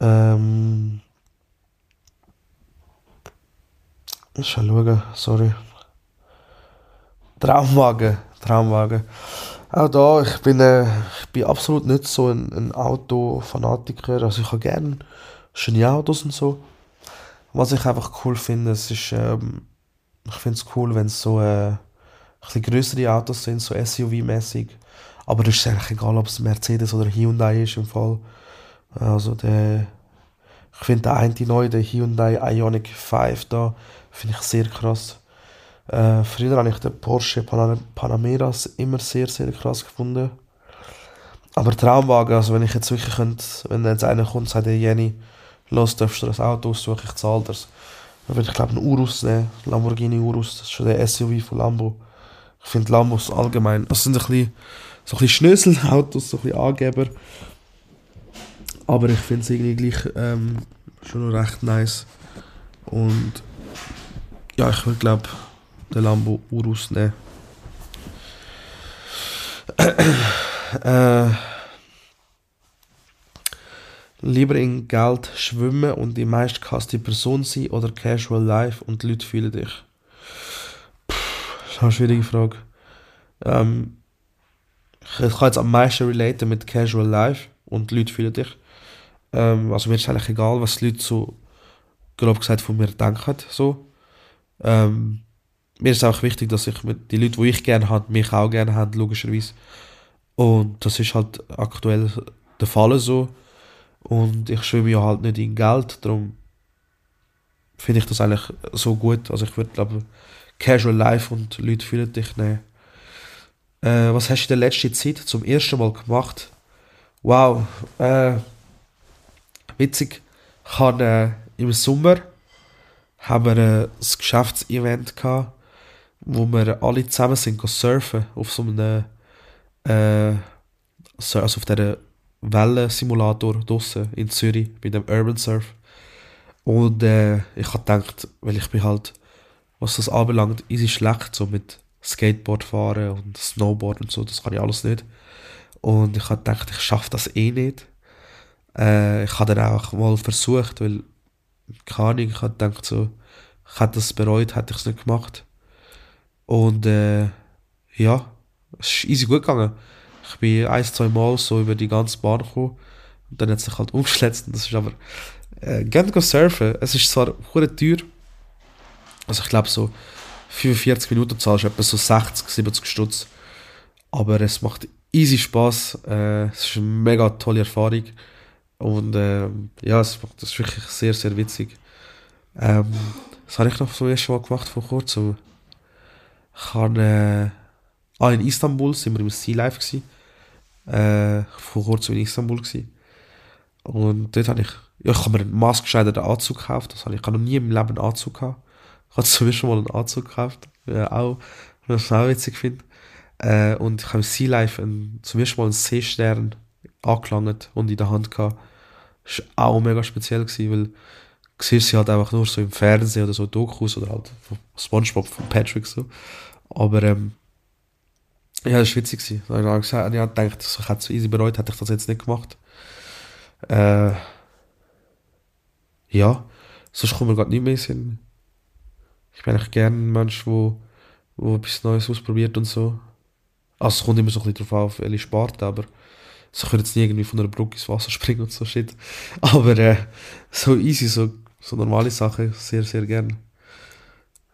Ähm, ich schau schauen, sorry. Traumwagen, Traumwagen. Auch da, ich bin, äh, ich bin absolut nicht so ein, ein Autofanatiker. Also ich habe gerne schöne Autos und so. Was ich einfach cool finde, es ist, ähm, ich finde es cool, wenn es so äh, ein bisschen größere Autos sind, so SUV-mäßig. Aber es ist eigentlich egal, ob es Mercedes oder Hyundai ist im Fall. Also der, ich finde der eine neue, der Hyundai Ioniq 5 da, finde ich sehr krass. Äh, früher habe ich den Porsche Panameras immer sehr, sehr krass gefunden. Aber Traumwagen, also wenn ich jetzt wirklich könnte, wenn jetzt einer kommt sagt, hey Jenny, los, darfst du das Auto aussuchen, ich zahle das. Dann würde ich glaube einen Urus nehmen, Lamborghini Urus, das ist schon der SUV von Lambo. Ich finde Lambos allgemein, das sind ein bisschen, so ein bisschen Schnöselautos, so ein bisschen Angeber. Aber ich finde es irgendwie gleich ähm, schon recht nice. Und ja, ich würde glaube den Lambo Urus nehmen. äh, Lieber in Geld schwimmen und die meistgehasste Person sein oder Casual Life und die Leute fühlen dich? Puh, das ist eine schwierige Frage. Ähm, ich kann jetzt am meisten relaten mit Casual Life und die Leute fühlen dich. Ähm, also mir ist eigentlich egal, was die Leute so grob gesagt von mir denken. So. Ähm, mir ist auch wichtig, dass ich mit die Leute, die ich gerne habe, mich auch gerne haben, logischerweise. Und das ist halt aktuell der Fall so. Und ich schwimme ja halt nicht in Geld, darum finde ich das eigentlich so gut. Also ich würde glaube Casual Life und Leute fühlen dich nehmen. Äh, was hast du in der letzten Zeit zum ersten Mal gemacht? Wow, äh, witzig. Ich habe äh, im Sommer haben wir äh, ein Geschäftsevent gehabt, wo wir alle zusammen sind surfen auf so einem äh, also auf dieser Wellensimulator draussen in Zürich bei dem Urban Surf. Und äh, ich habe gedacht, weil ich bin halt, was das anbelangt, easy schlecht, so mit Skateboard fahren und Snowboard und so, das kann ich alles nicht. Und ich habe gedacht, ich schaffe das eh nicht. Äh, ich habe dann auch mal versucht, weil, keine Ahnung, ich habe gedacht so, ich hätte das bereut, hätte ich es nicht gemacht. Und äh, ja, es ist easy gut gegangen. Ich bin ein, zwei Mal so über die ganze Bahn gekommen und dann hat es sich halt umgeschletzt. Das ist aber, äh, go surfen. Es ist zwar hure teuer, also ich glaube so 45 Minuten zahlst du etwa so 60, 70 Stutz. Aber es macht easy Spaß. Äh, es ist eine mega tolle Erfahrung. Und äh, ja, es macht, das ist wirklich sehr, sehr witzig. Ähm, das habe ich noch so erst mal gemacht vor kurzem. Ich habe, äh, ah, in Istanbul sind wir im Sea Life gewesen äh, vor kurzem in Istanbul gewesen. Und dort habe ich, ja, ich habe mir einen maßgeschneiderten Anzug gekauft. Das habe ich, ich habe noch nie im Leben einen Anzug gehabt. Ich habe zum ersten Mal einen Anzug gekauft. Ja, auch, was ich auch witzig finde. Äh, und ich habe im Sea Life ein, zum ersten Mal einen Seestern angelangt und in der Hand gehabt. Das war auch mega speziell, gewesen, weil du siehst sie halt einfach nur so im Fernsehen oder so Dokus oder halt von Spongebob von Patrick so. Aber ähm, ja, das war witzig. Da habe ich gesagt, ja, gedacht, ich hätte es so easy bereut, hätte ich das jetzt nicht gemacht. Äh, ja, sonst kommt mir gerade nicht mehr Sinn. Ich bin eigentlich gerne ein Mensch, der wo, wo etwas Neues ausprobiert und so. Also es kommt immer so ein bisschen drauf auf, welche Sparte, aber ich würde jetzt nie irgendwie von einer Brücke ins Wasser springen und so shit. Aber äh, so easy, so, so normale Sachen, sehr, sehr gern.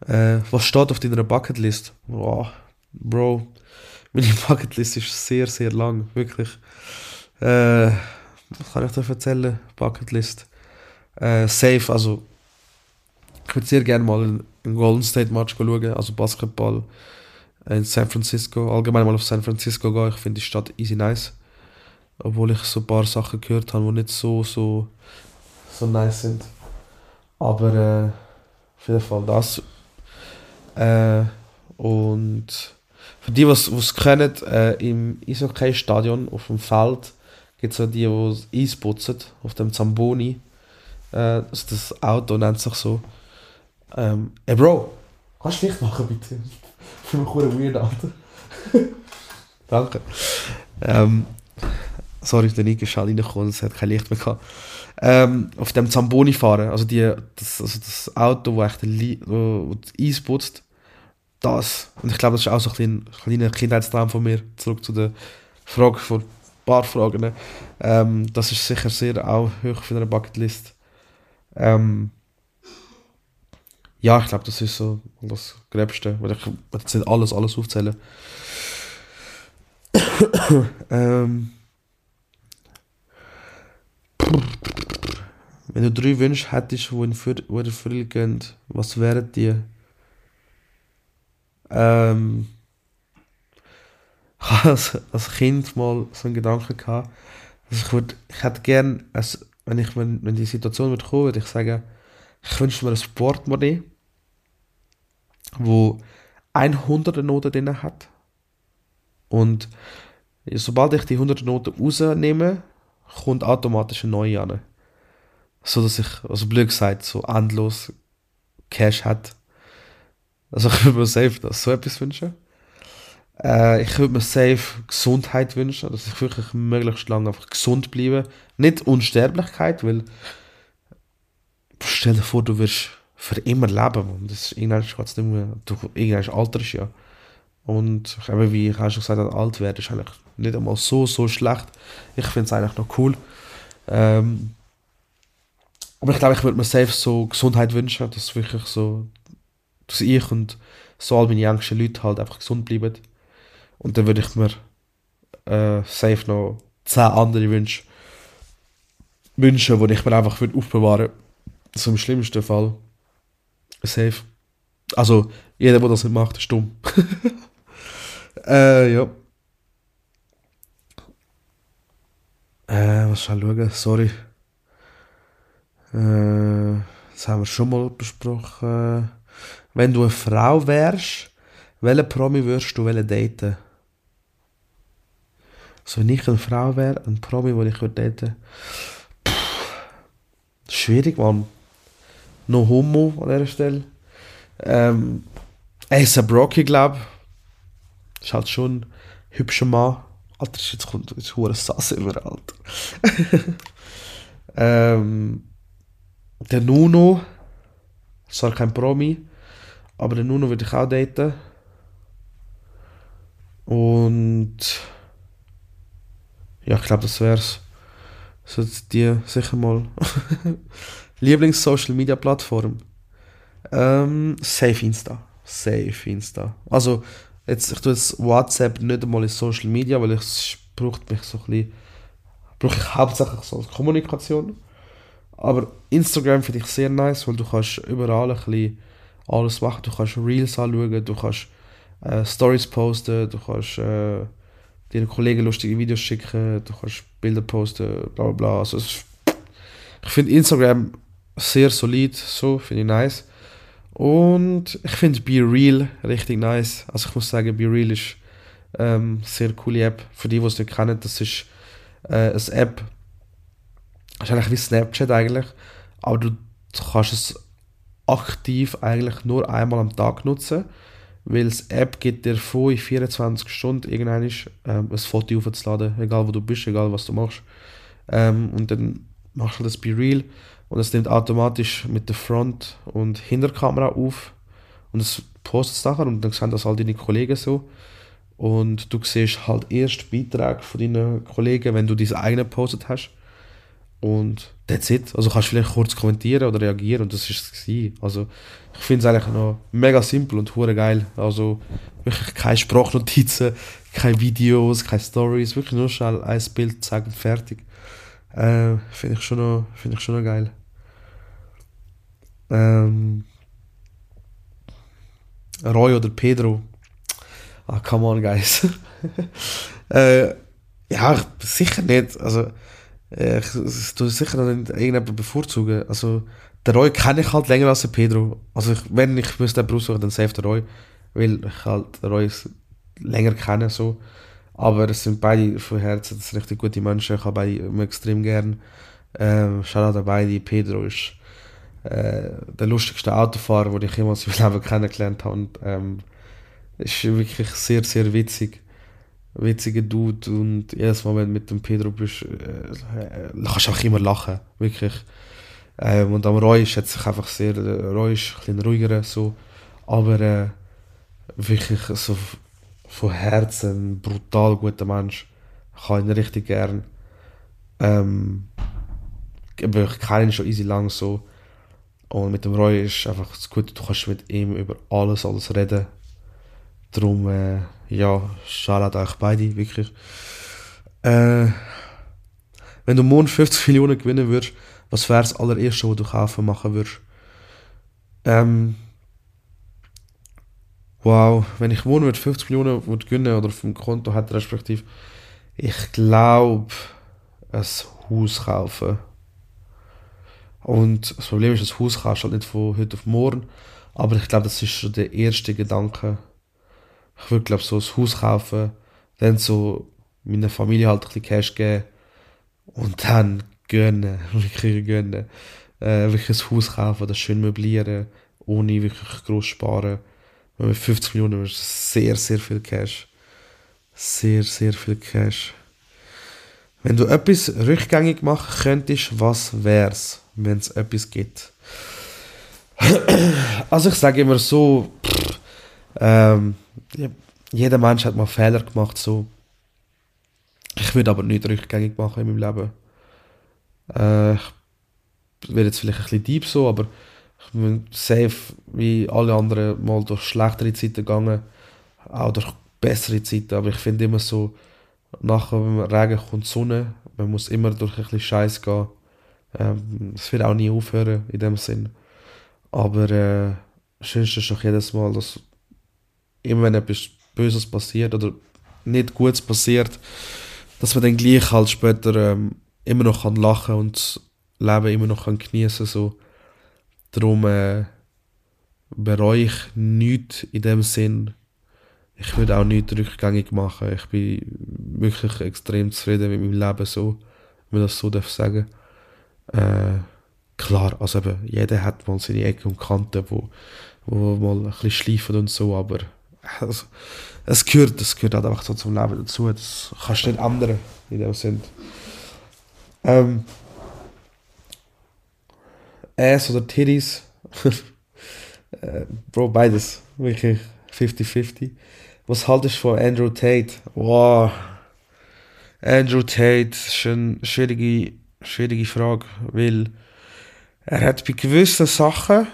Äh, was steht auf deiner Bucketlist? Wow, Bro, meine Bucketlist ist sehr, sehr lang, wirklich. Äh, was kann ich dir erzählen? Bucketlist. Äh, safe, also ich würde sehr gerne mal einen Golden State Match schauen, also Basketball in San Francisco. Allgemein mal auf San Francisco gehen. Ich finde die Stadt easy nice. Obwohl ich so ein paar Sachen gehört habe, die nicht so, so, so nice sind. Aber äh, auf jeden Fall das. Äh, und die, die es kennen, äh, im Eishockey-Stadion auf dem Feld gibt es ja die, die Eis putzen, auf dem Zamboni. Äh, das, das Auto nennt sich so. Ähm, ey Bro, kannst du Licht machen bitte? Ich bin mir weird, Alter. Danke. Ähm, sorry, der Nick ist schon reingekommen, es hat kein Licht mehr gehabt. Ähm, auf dem Zamboni fahren, also, die, das, also das Auto, wo echt Li wo das Eis putzt, das. Und ich glaube, das ist auch so ein kleiner Kindheitstraum von mir, zurück zu der Frage von ein paar Fragen. Ne? Ähm, das ist sicher sehr auch hoch auf einer Bucketlist. Ähm, ja, ich glaube, das ist so das Gröbste. Weil ich will jetzt nicht alles, alles aufzählen. ähm, wenn du drei Wünsche hättest, die in, Erfüllung gehen, was wären die? Ähm, ich hatte als, als Kind mal so einen Gedanken gehabt, also ich, würd, ich hätte gerne, also wenn, ich, wenn, wenn die Situation würde kommen, würde ich sagen, ich wünsche mir ein Sportmodell, wo 100 Noten drin hat. Und sobald ich die 100 Noten rausnehme, kommt automatisch eine neue an. So dass ich, also blöd gesagt, so endlos Cash hat. Also ich würde mir safe das so etwas wünschen. Äh, ich würde mir safe Gesundheit wünschen, dass ich wirklich möglichst lange einfach gesund bleibe. Nicht Unsterblichkeit, weil stell dir vor, du wirst für immer leben. Und das ist, irgendwann nicht mehr, du, irgendwann alterst ja. Und eben wie ich auch schon gesagt habe, alt werden ist eigentlich nicht einmal so, so schlecht. Ich finde es eigentlich noch cool. Ähm, aber ich glaube, ich würde mir selbst so Gesundheit wünschen, dass wirklich so, dass ich und so all meine jüngsten Leute halt einfach gesund bleiben. Und dann würde ich mir äh, safe noch zehn andere Wünsche wünschen, die ich mir einfach würde aufbewahren würde. So im schlimmsten Fall. Safe. Also, jeder, der das nicht macht, ist dumm. äh, ja. Äh, was soll ich schauen? Sorry. Äh, das haben wir schon mal besprochen. Wenn du eine Frau wärst, welche Promi würdest du daten? Also wenn ich eine Frau wäre, ein Promi, den ich würde daten schwierig, man. No Homo an dieser Stelle. Ähm, Asa Brocky, glaube ich. Ist halt schon ein hübscher Mann. Alter, jetzt kommt jetzt hure Sass über, Alter. ähm, der Nuno, zwar kein Promi, aber den Nuno würde ich auch daten. Und ja, ich glaube, das wär's. Solltet ihr sicher mal. Lieblings-Social-Media-Plattform? Ähm, Safe Insta. Safe Insta. Also, jetzt, ich tue jetzt WhatsApp nicht einmal in Social Media, weil es braucht mich so ein bisschen, brauche ich hauptsächlich so als Kommunikation. Aber Instagram finde ich sehr nice, weil du kannst überall ein bisschen alles machen. Du kannst Reels anschauen, du kannst äh, Stories posten, du kannst äh, deinen Kollegen lustige Videos schicken, du kannst Bilder posten, bla bla bla. Also ist Ich finde Instagram sehr solid, so finde ich nice. Und ich finde Be Real richtig nice. Also ich muss sagen, Be Real ist ähm, sehr coole App. Für die, die es nicht kennen, das ist äh, eine App. Das ist eigentlich wie Snapchat eigentlich. Aber du kannst es aktiv eigentlich nur einmal am Tag nutzen. Weil das App gibt dir vor in 24 Stunden irgendwann ähm, ein Foto aufzuladen, egal wo du bist, egal was du machst. Ähm, und dann machst du das Be Real und es nimmt automatisch mit der Front- und Hinterkamera auf und es postet es nachher und dann sehen das all deine Kollegen so. Und du siehst halt erst Beiträge von deinen Kollegen, wenn du deinen eigenen postet hast. Und that's it. Also kannst du vielleicht kurz kommentieren oder reagieren und das ist es. Also ich finde es eigentlich noch mega simpel und hure geil. Also wirklich keine Sprachnotizen, keine Videos, keine Stories, wirklich nur schnell ein Bild zeigen, fertig. Äh, finde ich schon noch, finde ich schon noch geil. Ähm, Roy oder Pedro. Ah, come on, guys. äh, ja, sicher nicht. Also, ich, ich tue sicher nicht irgendjemanden bevorzugen. Also, der Roy kenne ich halt länger als der Pedro. Also, ich, wenn ich müsste jemanden aussuchen, dann safe der Roy. Weil ich halt den Roy länger kenne, so. Aber es sind beide von Herzen das richtig gute Menschen. Ich habe beide extrem gern. Ähm, Shoutout an beide. Pedro ist äh, der lustigste Autofahrer, den ich jemals im Leben kennengelernt habe. Und, ähm, ist wirklich sehr, sehr witzig. Witziger Dude und jedes Mal, wenn du mit dem Pedro bist, äh, kannst du auch immer lachen. Wirklich. Ähm, und am Roy ist jetzt sich einfach sehr, Roy ist ein bisschen ruhiger, so. Aber äh, wirklich so von Herzen ein brutal guter Mensch. Ich kann ihn richtig gern. Ähm, ich kenne ihn schon easy lang so. Und mit dem Roy ist einfach das Gute, du kannst mit ihm über alles, alles reden. Darum, äh, ja, Shoutout euch beide, wirklich. Äh, wenn du morgen 50 Millionen gewinnen würdest, was wäre das allererste, was du kaufen machen würdest? Ähm, wow, wenn ich morgen 50 Millionen würde gewinnen oder dem Konto hätte, respektive, ich glaube, ein Haus kaufen. Und das Problem ist, das Haus kannst du halt nicht von heute auf morgen. Aber ich glaube, das ist schon der erste Gedanke. Ich würde, glaube so ein Haus kaufen, dann so meiner Familie halt ein bisschen Cash geben und dann gönnen, wirklich gönnen. Äh, wirklich ein Haus kaufen, das schön möblieren, ohne wirklich groß sparen. Mit 50 Millionen ist sehr, sehr viel Cash. Sehr, sehr viel Cash. Wenn du etwas rückgängig machen könntest, was wär's? wenn es etwas gibt. also ich sage immer so, pff, ähm, jeder Mensch hat mal Fehler gemacht, so. Ich würde aber nicht rückgängig machen in meinem Leben. Äh, ich werde jetzt vielleicht ein bisschen deep so, aber ich bin safe wie alle anderen mal durch schlechtere Zeiten gegangen, auch durch bessere Zeiten, aber ich finde immer so, nach dem Regen kommt Sonne, man muss immer durch ein bisschen Scheiß gehen ähm, es wird auch nie aufhören in dem Sinn. Aber äh, schönste ist doch jedes Mal, dass immer wenn etwas Böses passiert oder nicht Gutes passiert, dass man dann gleich halt später ähm, immer noch kann lachen und das Leben immer noch kann genießen so. Darum äh, bereue ich nichts in dem Sinn. Ich würde auch nichts rückgängig machen. Ich bin wirklich extrem zufrieden mit meinem Leben so, wenn man das so darf sagen. Äh, klar, also eben, jeder hat mal seine Ecken und Kanten, wo, wo mal ein bisschen schleifen und so, aber also, es gehört, es gehört halt einfach so zum Leben dazu, das kannst du nicht ändern, in dem Sinn. Ähm, Ass oder Titties, äh, Bro, beides, wirklich 50-50. Was haltest du von Andrew Tate? Wow. Andrew Tate ist eine schwierige schwierige Frage, weil er hat bei gewissen Sachen,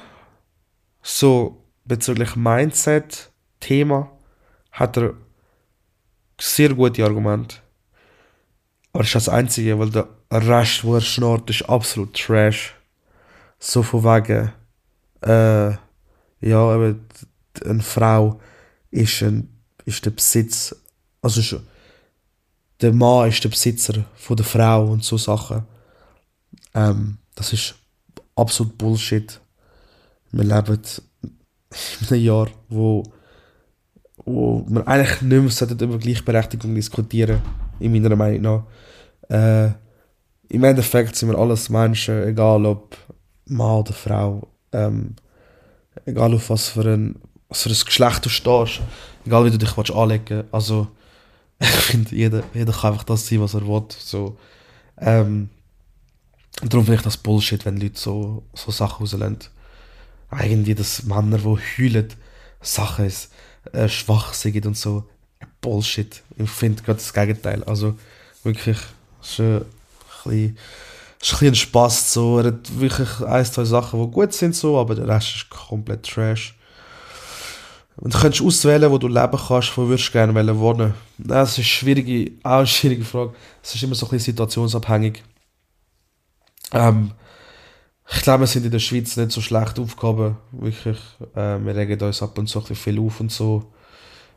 so bezüglich Mindset, Thema, hat er sehr gute Argumente. Aber ist das Einzige, weil der Rest, wo er schnurrt, ist absolut Trash. So von wegen, äh, ja, eben, eine Frau ist, ein, ist der Besitz, also schon, der Mann ist der Besitzer von der Frau und so Sachen. Ähm, das ist absolut Bullshit. Wir leben in einem Jahr, wo, wo man eigentlich nicht mehr über Gleichberechtigung diskutieren in meiner Meinung nach. Äh, Im Endeffekt sind wir alles Menschen, egal ob Mann oder Frau, ähm, egal auf was für ein, was für ein Geschlecht du stehst, egal wie du dich willst anlegen Also, ich finde, jeder, jeder kann einfach das sein, was er will. So, ähm, darum finde ich das Bullshit, wenn Leute so, so Sachen rauslassen. Irgendwie, dass Männer, die heulen, Sachen äh, schwach sind und so. Bullshit. Ich finde gerade das Gegenteil. Also, wirklich, es ist ein bisschen ein bisschen. So. Er hat wirklich ein, zwei Sachen, die gut sind, so, aber der Rest ist komplett Trash. Und du könntest auswählen, wo du leben kannst, wo würdest du gerne wohnen. Das ist eine schwierige, auch eine schwierige Frage. Es ist immer so ein bisschen situationsabhängig. Ähm, ich glaube, wir sind in der Schweiz nicht so schlecht aufgehoben. Wirklich. Äh, wir regen uns ab und zu ein viel auf und so.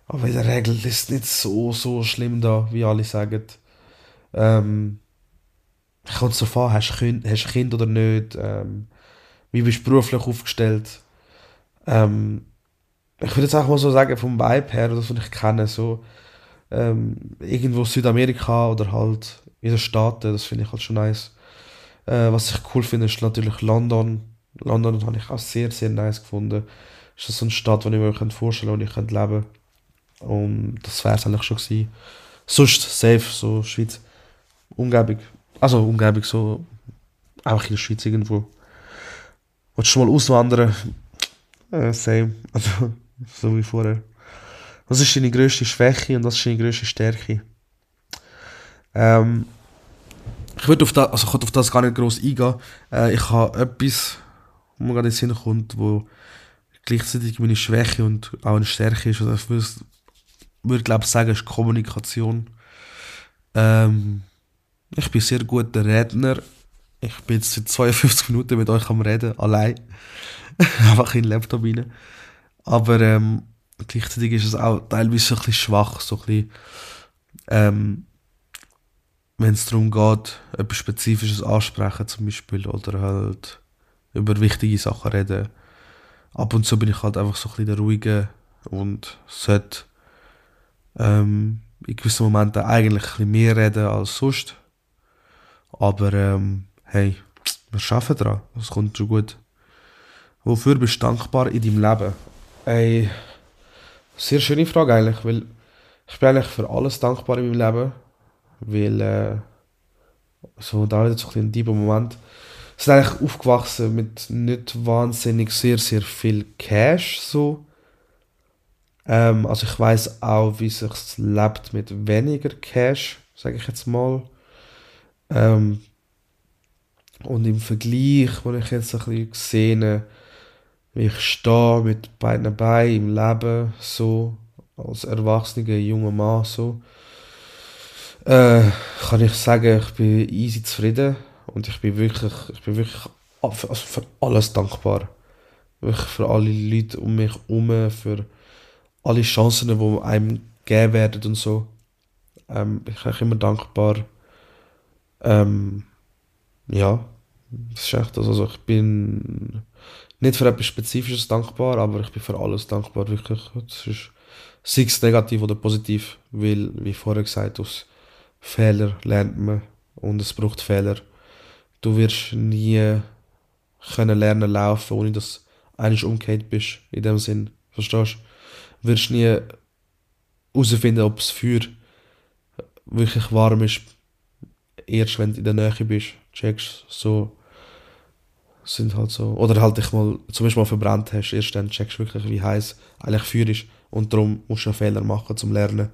Aber in der Regel ist es nicht so, so schlimm da, wie alle sagen. Ähm, kommt darauf an, hast du kind, kind oder nicht, ähm, wie bist du beruflich aufgestellt. Ähm, ich würde jetzt auch mal so sagen, vom Vibe her, das was ich kenne, so ähm, irgendwo Südamerika oder halt in den Staaten, das finde ich halt schon nice. Äh, was ich cool finde, ist natürlich London. London habe ich auch sehr, sehr nice gefunden. Ist das so eine Stadt, wo ich mir vorstellen könnte, wo ich könnte leben Und das wäre es eigentlich schon gewesen. Sonst safe, so Schweiz. Umgebung also Umgebung so, auch in der Schweiz irgendwo. Willst du mal auswandern? Äh, same. Also, so wie vorher. Was ist deine grösste Schwäche und was ist deine grösste Stärke? Ähm, ich würde auf das, also ich auf das gar nicht groß eingehen. Äh, ich habe etwas, wo mir gerade in den Sinn kommt, wo gleichzeitig meine Schwäche und auch eine Stärke ist. Also ich würde, würde glaube sagen, ist Kommunikation. Ähm, ich bin sehr guter Redner. Ich bin jetzt seit 52 Minuten mit euch am Reden, allein. Einfach in den Laptop rein. Aber ähm, gleichzeitig ist es auch teilweise ein bisschen schwach, so ein bisschen, ähm, wenn es darum geht, etwas Spezifisches ansprechen zum Beispiel oder halt über wichtige Sachen reden. Ab und zu bin ich halt einfach so ein bisschen der Ruhige und sollte ähm, in gewissen Momenten eigentlich ein bisschen mehr reden als sonst. Aber ähm, hey, wir arbeiten daran. Das kommt schon gut. Wofür bist du dankbar in deinem Leben? Ey, sehr schöne Frage eigentlich, weil ich bin eigentlich für alles dankbar in meinem Leben. Weil, äh, so, da wieder so ein tiefer Moment. Wir sind eigentlich aufgewachsen mit nicht wahnsinnig sehr, sehr viel Cash, so. Ähm, also ich weiß auch, wie sich lebt mit weniger Cash, sage ich jetzt mal. Ähm, und im Vergleich, wo ich jetzt ein bisschen sehe, wie ich stehe mit beiden Beinen im Leben, so, als erwachsener junger Mann, so, äh, kann ich sagen, ich bin easy zufrieden und ich bin wirklich, ich bin wirklich für, also für alles dankbar. Wirklich für alle Leute um mich herum, für alle Chancen, die einem gegeben werden und so. Ähm, ich bin immer dankbar ähm, ja, das ist echt das. Also ich bin nicht für etwas Spezifisches dankbar, aber ich bin für alles dankbar, wirklich. Das ist, sei es negativ oder positiv, weil, wie vorher gesagt, aus Fehlern lernt man und es braucht Fehler. Du wirst nie können lernen laufen, ohne dass du eigentlich umgekehrt bist, in dem Sinn. Verstehst du? Wirst nie herausfinden, ob das Feuer wirklich warm ist, erst wenn du in der Nähe bist, checkst so sind halt so oder halt dich mal zum Beispiel mal verbrannt hast, erst dann checkst du wirklich, wie heiß eigentlich Feuer ist und darum musst du einen Fehler machen zum Lernen.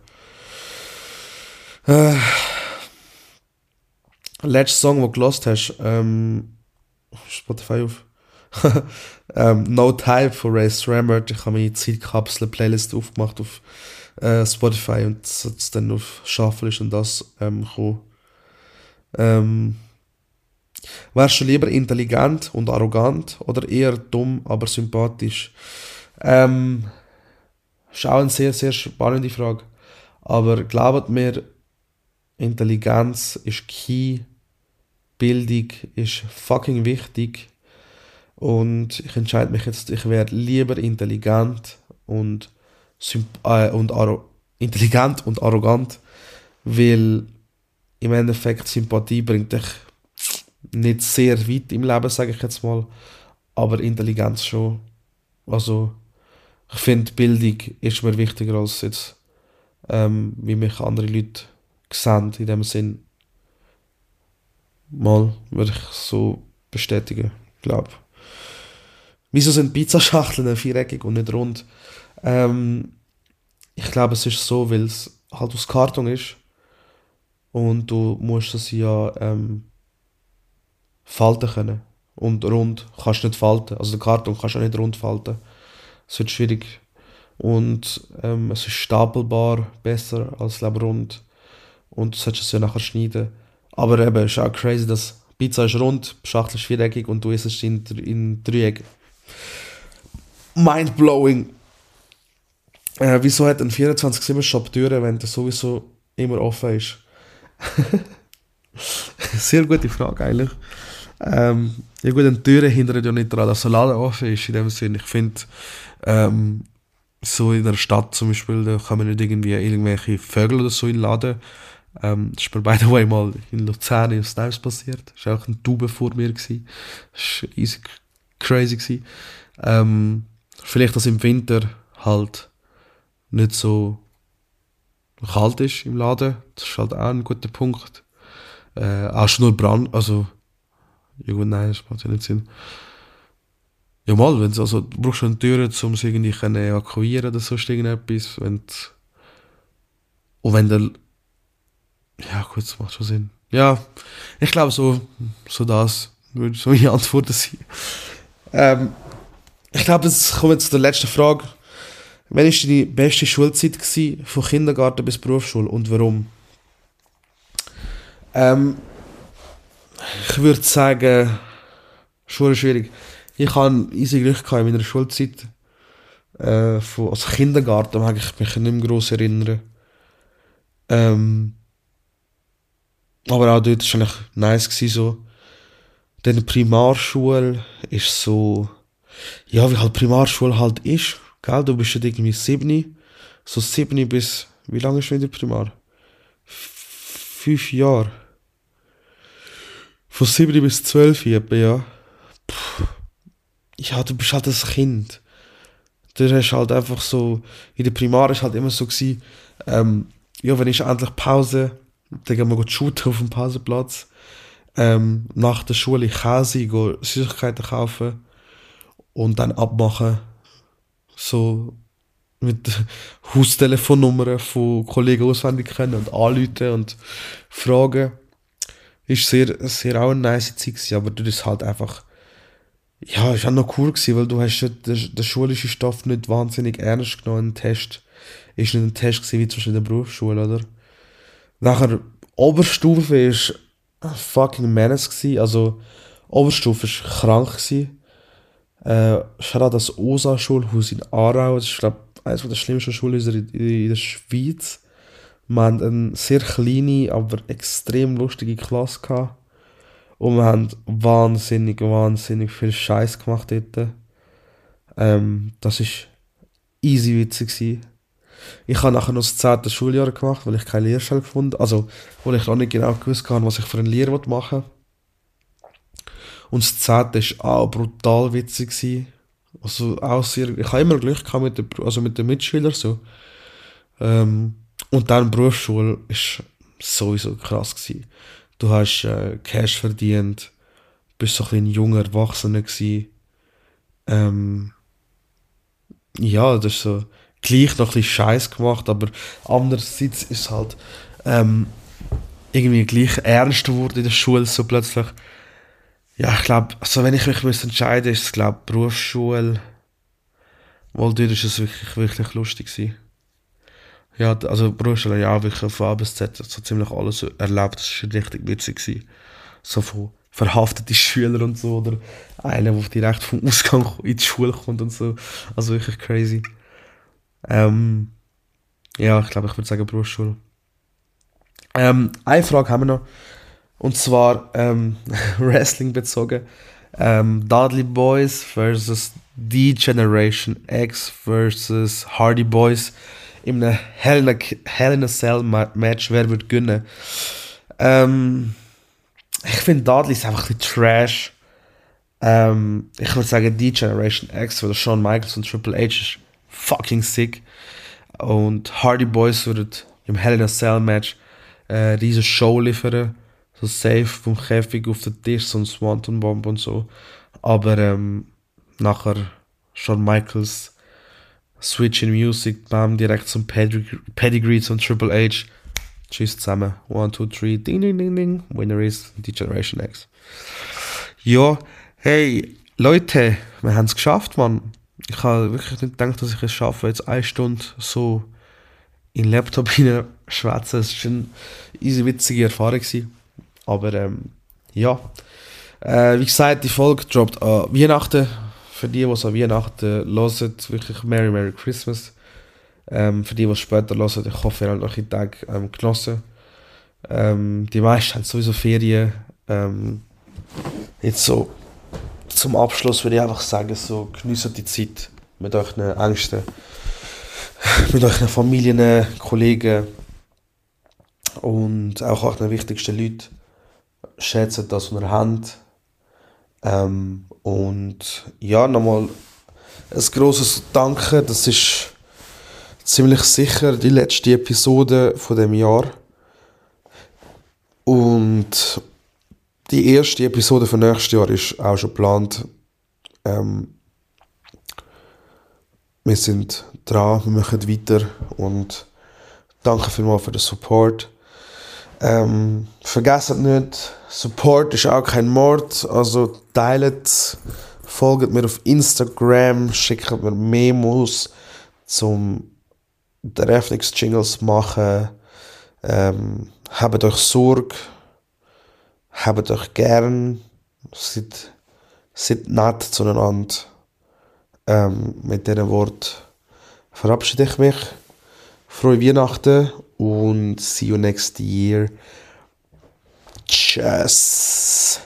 Äh, letzter Song, den du gelost hast, ähm, Spotify auf. ähm, no Time von Ray Srammert. Ich habe meine Zeitkapsel-Playlist aufgemacht auf äh, Spotify und es dann auf Shuffle ist und das ähm. Ähm, wärst du lieber intelligent und arrogant oder eher dumm, aber sympathisch? Ähm, ist auch eine sehr, sehr spannende Frage. Aber glaubt mir, Intelligenz ist key, Bildung ist fucking wichtig. Und ich entscheide mich jetzt, ich werde lieber intelligent und, äh, und intelligent und arrogant, weil im Endeffekt Sympathie bringt dich nicht sehr weit im Leben, sage ich jetzt mal, aber Intelligenz schon. Also ich finde, Bildung ist mir wichtiger als jetzt, ähm, wie mich andere Leute sehen, in dem Sinn. Mal würde ich so bestätigen, glaube Wieso sind Pizzaschachteln viereckig und nicht rund? Ähm, ich glaube, es ist so, weil es halt aus Karton ist und du musst es ja ähm, falten können. Und rund kannst du nicht falten. Also den Karton kannst du auch nicht rund falten. Es wird schwierig. Und ähm, es ist stapelbar besser als rund. Und du solltest es ja nachher schneiden. Aber eben, ist auch crazy, dass Pizza ist rund, Schachtel ist viereckig und du isst es in, in Dreieck. Mindblowing. Äh, wieso hat ein 24-7-Shop Türen, wenn der sowieso immer offen ist? Sehr gute Frage eigentlich. Ähm, ja gut, eine Tür hindert ja nicht daran, dass der Laden offen ist, in dem Sinne. Ich finde, ähm, so in der Stadt zum Beispiel, da kann man nicht irgendwie irgendwelche Vögel oder so in den Laden. Ähm, das ist mir by the way mal in Luzern in Snipes passiert. Das war auch ein Tube vor mir. Gewesen. Das war easy crazy. Gewesen. Ähm, vielleicht, dass im Winter halt nicht so kalt ist im Laden. Das ist halt auch ein guter Punkt. Äh, auch schon nur Brand, also ja gut, nein, das macht ja nicht Sinn. Ja mal, wenn's, also, du brauchst eine Tür, um es irgendwie können evakuieren oder sonst irgendetwas. Wenn und wenn der... Ja gut, das macht schon Sinn. Ja, ich glaube so, so das würde so meine Antwort sein. Ähm, ich glaube, jetzt kommen wir zu der letzten Frage. Wann war deine beste Schulzeit gewesen, von Kindergarten bis Berufsschule und warum? Ähm, ich würde sagen, Schule schwierig. Ich hatte easy Glück in meiner Schulzeit. Äh, von, also Kindergarten mag ich mich nicht mehr gross erinnern. Ähm, aber auch dort war es eigentlich nice. Gewesen, so. Dann Primarschule ist so, ja, wie halt Primarschule halt ist. Gell? Du bist ja irgendwie sieben, so sieben bis, wie lange ist wieder Primar? F fünf Jahre. Von 7 bis 12 etwa, ja. Puh. Ja, du bist halt ein Kind. Du hast halt einfach so, in der Primar ist halt immer so gewesen, ähm, ja, wenn ich endlich Pause, gehen wir shooten auf dem Pausenplatz. Ähm, nach der Schule Käse, gehen Süßigkeiten kaufen und dann abmachen. So mit Haustelefonnummern von Kollegen auswendig können und anrufen und fragen ist sehr, sehr auch eine nice Zeit gewesen, aber das ist halt einfach, ja, ist auch noch cool gewesen, weil du hast den, den schulischen Stoff nicht wahnsinnig ernst genommen, ein Test. Ist nicht ein Test gewesen, wie zum Beispiel in der Berufsschule, oder? Nachher, Oberstufe ist fucking menace gewesen, also, Oberstufe ist krank gewesen. Äh, schau das OSA-Schulhaus in Aarau, das ist, glaube ich, eines der schlimmsten Schulhäuser in, in der Schweiz. Wir hatten eine sehr kleine, aber extrem lustige Klasse. Gehabt. Und wir haben wahnsinnig, wahnsinnig viel Scheiß gemacht dort. Ähm, das war easy witzig. Gewesen. Ich habe nachher noch das 10. Schuljahr gemacht, weil ich keine Lehrstelle gefunden. Also, weil ich auch nicht genau gewusst habe, was ich für eine Lehre machen Und das 10. war auch brutal witzig. Gewesen. Also, auch sehr, ich habe immer Glück gehabt mit den, also mit den Mitschülern. So. Ähm, und dann Berufsschule ist sowieso krass gewesen. Du hast äh, Cash verdient, bist so ein, ein junger Erwachsener. Ähm, ja, das ist so gleich noch ein bisschen Scheiß gemacht, aber andererseits ist es halt ähm, irgendwie gleich ernst geworden in der Schule so plötzlich. Ja, ich glaube, also wenn ich mich müsste entscheiden, ist es glaube Berufsschule. Weil dort ist es wirklich, wirklich lustig gewesen. Ja, also Berufsschule, ja, wirklich von A bis Z so ziemlich alles erlebt. Das war richtig witzig. Gewesen. So von verhafteten Schülern und so, oder einer, der direkt vom Ausgang in die Schule kommt und so. Also wirklich crazy. Ähm, ja, ich glaube, ich würde sagen Berufsschule. Ähm, eine Frage haben wir noch. Und zwar ähm, Wrestling bezogen. Ähm, Dudley Boys versus D Generation X versus Hardy Boys in einem Hell in a, Hell in a Cell Match. Wer wird gewinnen? Ähm, ich finde Dudley ist einfach ein bisschen trash. Ähm, ich würde sagen, D Generation X oder Shawn Michaels und Triple H ist fucking sick. Und Hardy Boys würden im Hell in a Cell Match äh, diese Show liefern. So safe vom Käfig auf den Tisch, so ein Swanton Bomb und so. Aber ähm, nachher Shawn Michaels Switch in Music, bam, direkt zum Pedigree, Pedigree zum Triple H. Tschüss zusammen. One, two, three, ding, ding, ding, ding. Winner is die Generation X. Ja, hey, Leute, wir haben es geschafft, Mann. Ich habe wirklich nicht gedacht, dass ich es schaffe, jetzt eine Stunde so in den Laptop schwätzen. Es war eine easy witzige Erfahrung. Gewesen. Aber ähm, ja, äh, wie gesagt, die Folge droppt an Weihnachten. Für die, die es an Weihnachten hören, wirklich Merry Merry Christmas. Ähm, für die, die es später hören, ich hoffe, ihr habt euch die Tage ähm, genossen. Ähm, die meisten haben sowieso Ferien. Ähm, jetzt so zum Abschluss würde ich einfach sagen, so geniessen die Zeit mit euren Ängsten, mit euren Familien, Kollegen und auch euren wichtigsten Leuten. Schätzt das, was ihr habt. Ähm, und ja, nochmal ein grosses Danke. Das ist ziemlich sicher die letzte Episode von dem Jahr. Und die erste Episode von nächstes Jahr ist auch schon geplant. Ähm, wir sind dran, wir machen weiter und danke vielmals für den Support. Ähm, vergesst nicht, Support ist auch kein Mord, also teilt, folgt mir auf Instagram, schickt mir Memos zum der Eröffnungsjingles machen. Ähm, habt euch Sorge, habt euch gern, seid, seid nett zueinander. Ähm, mit diesem Wort verabschiede ich mich. Frohe Weihnachten und see you next year. Tschüss.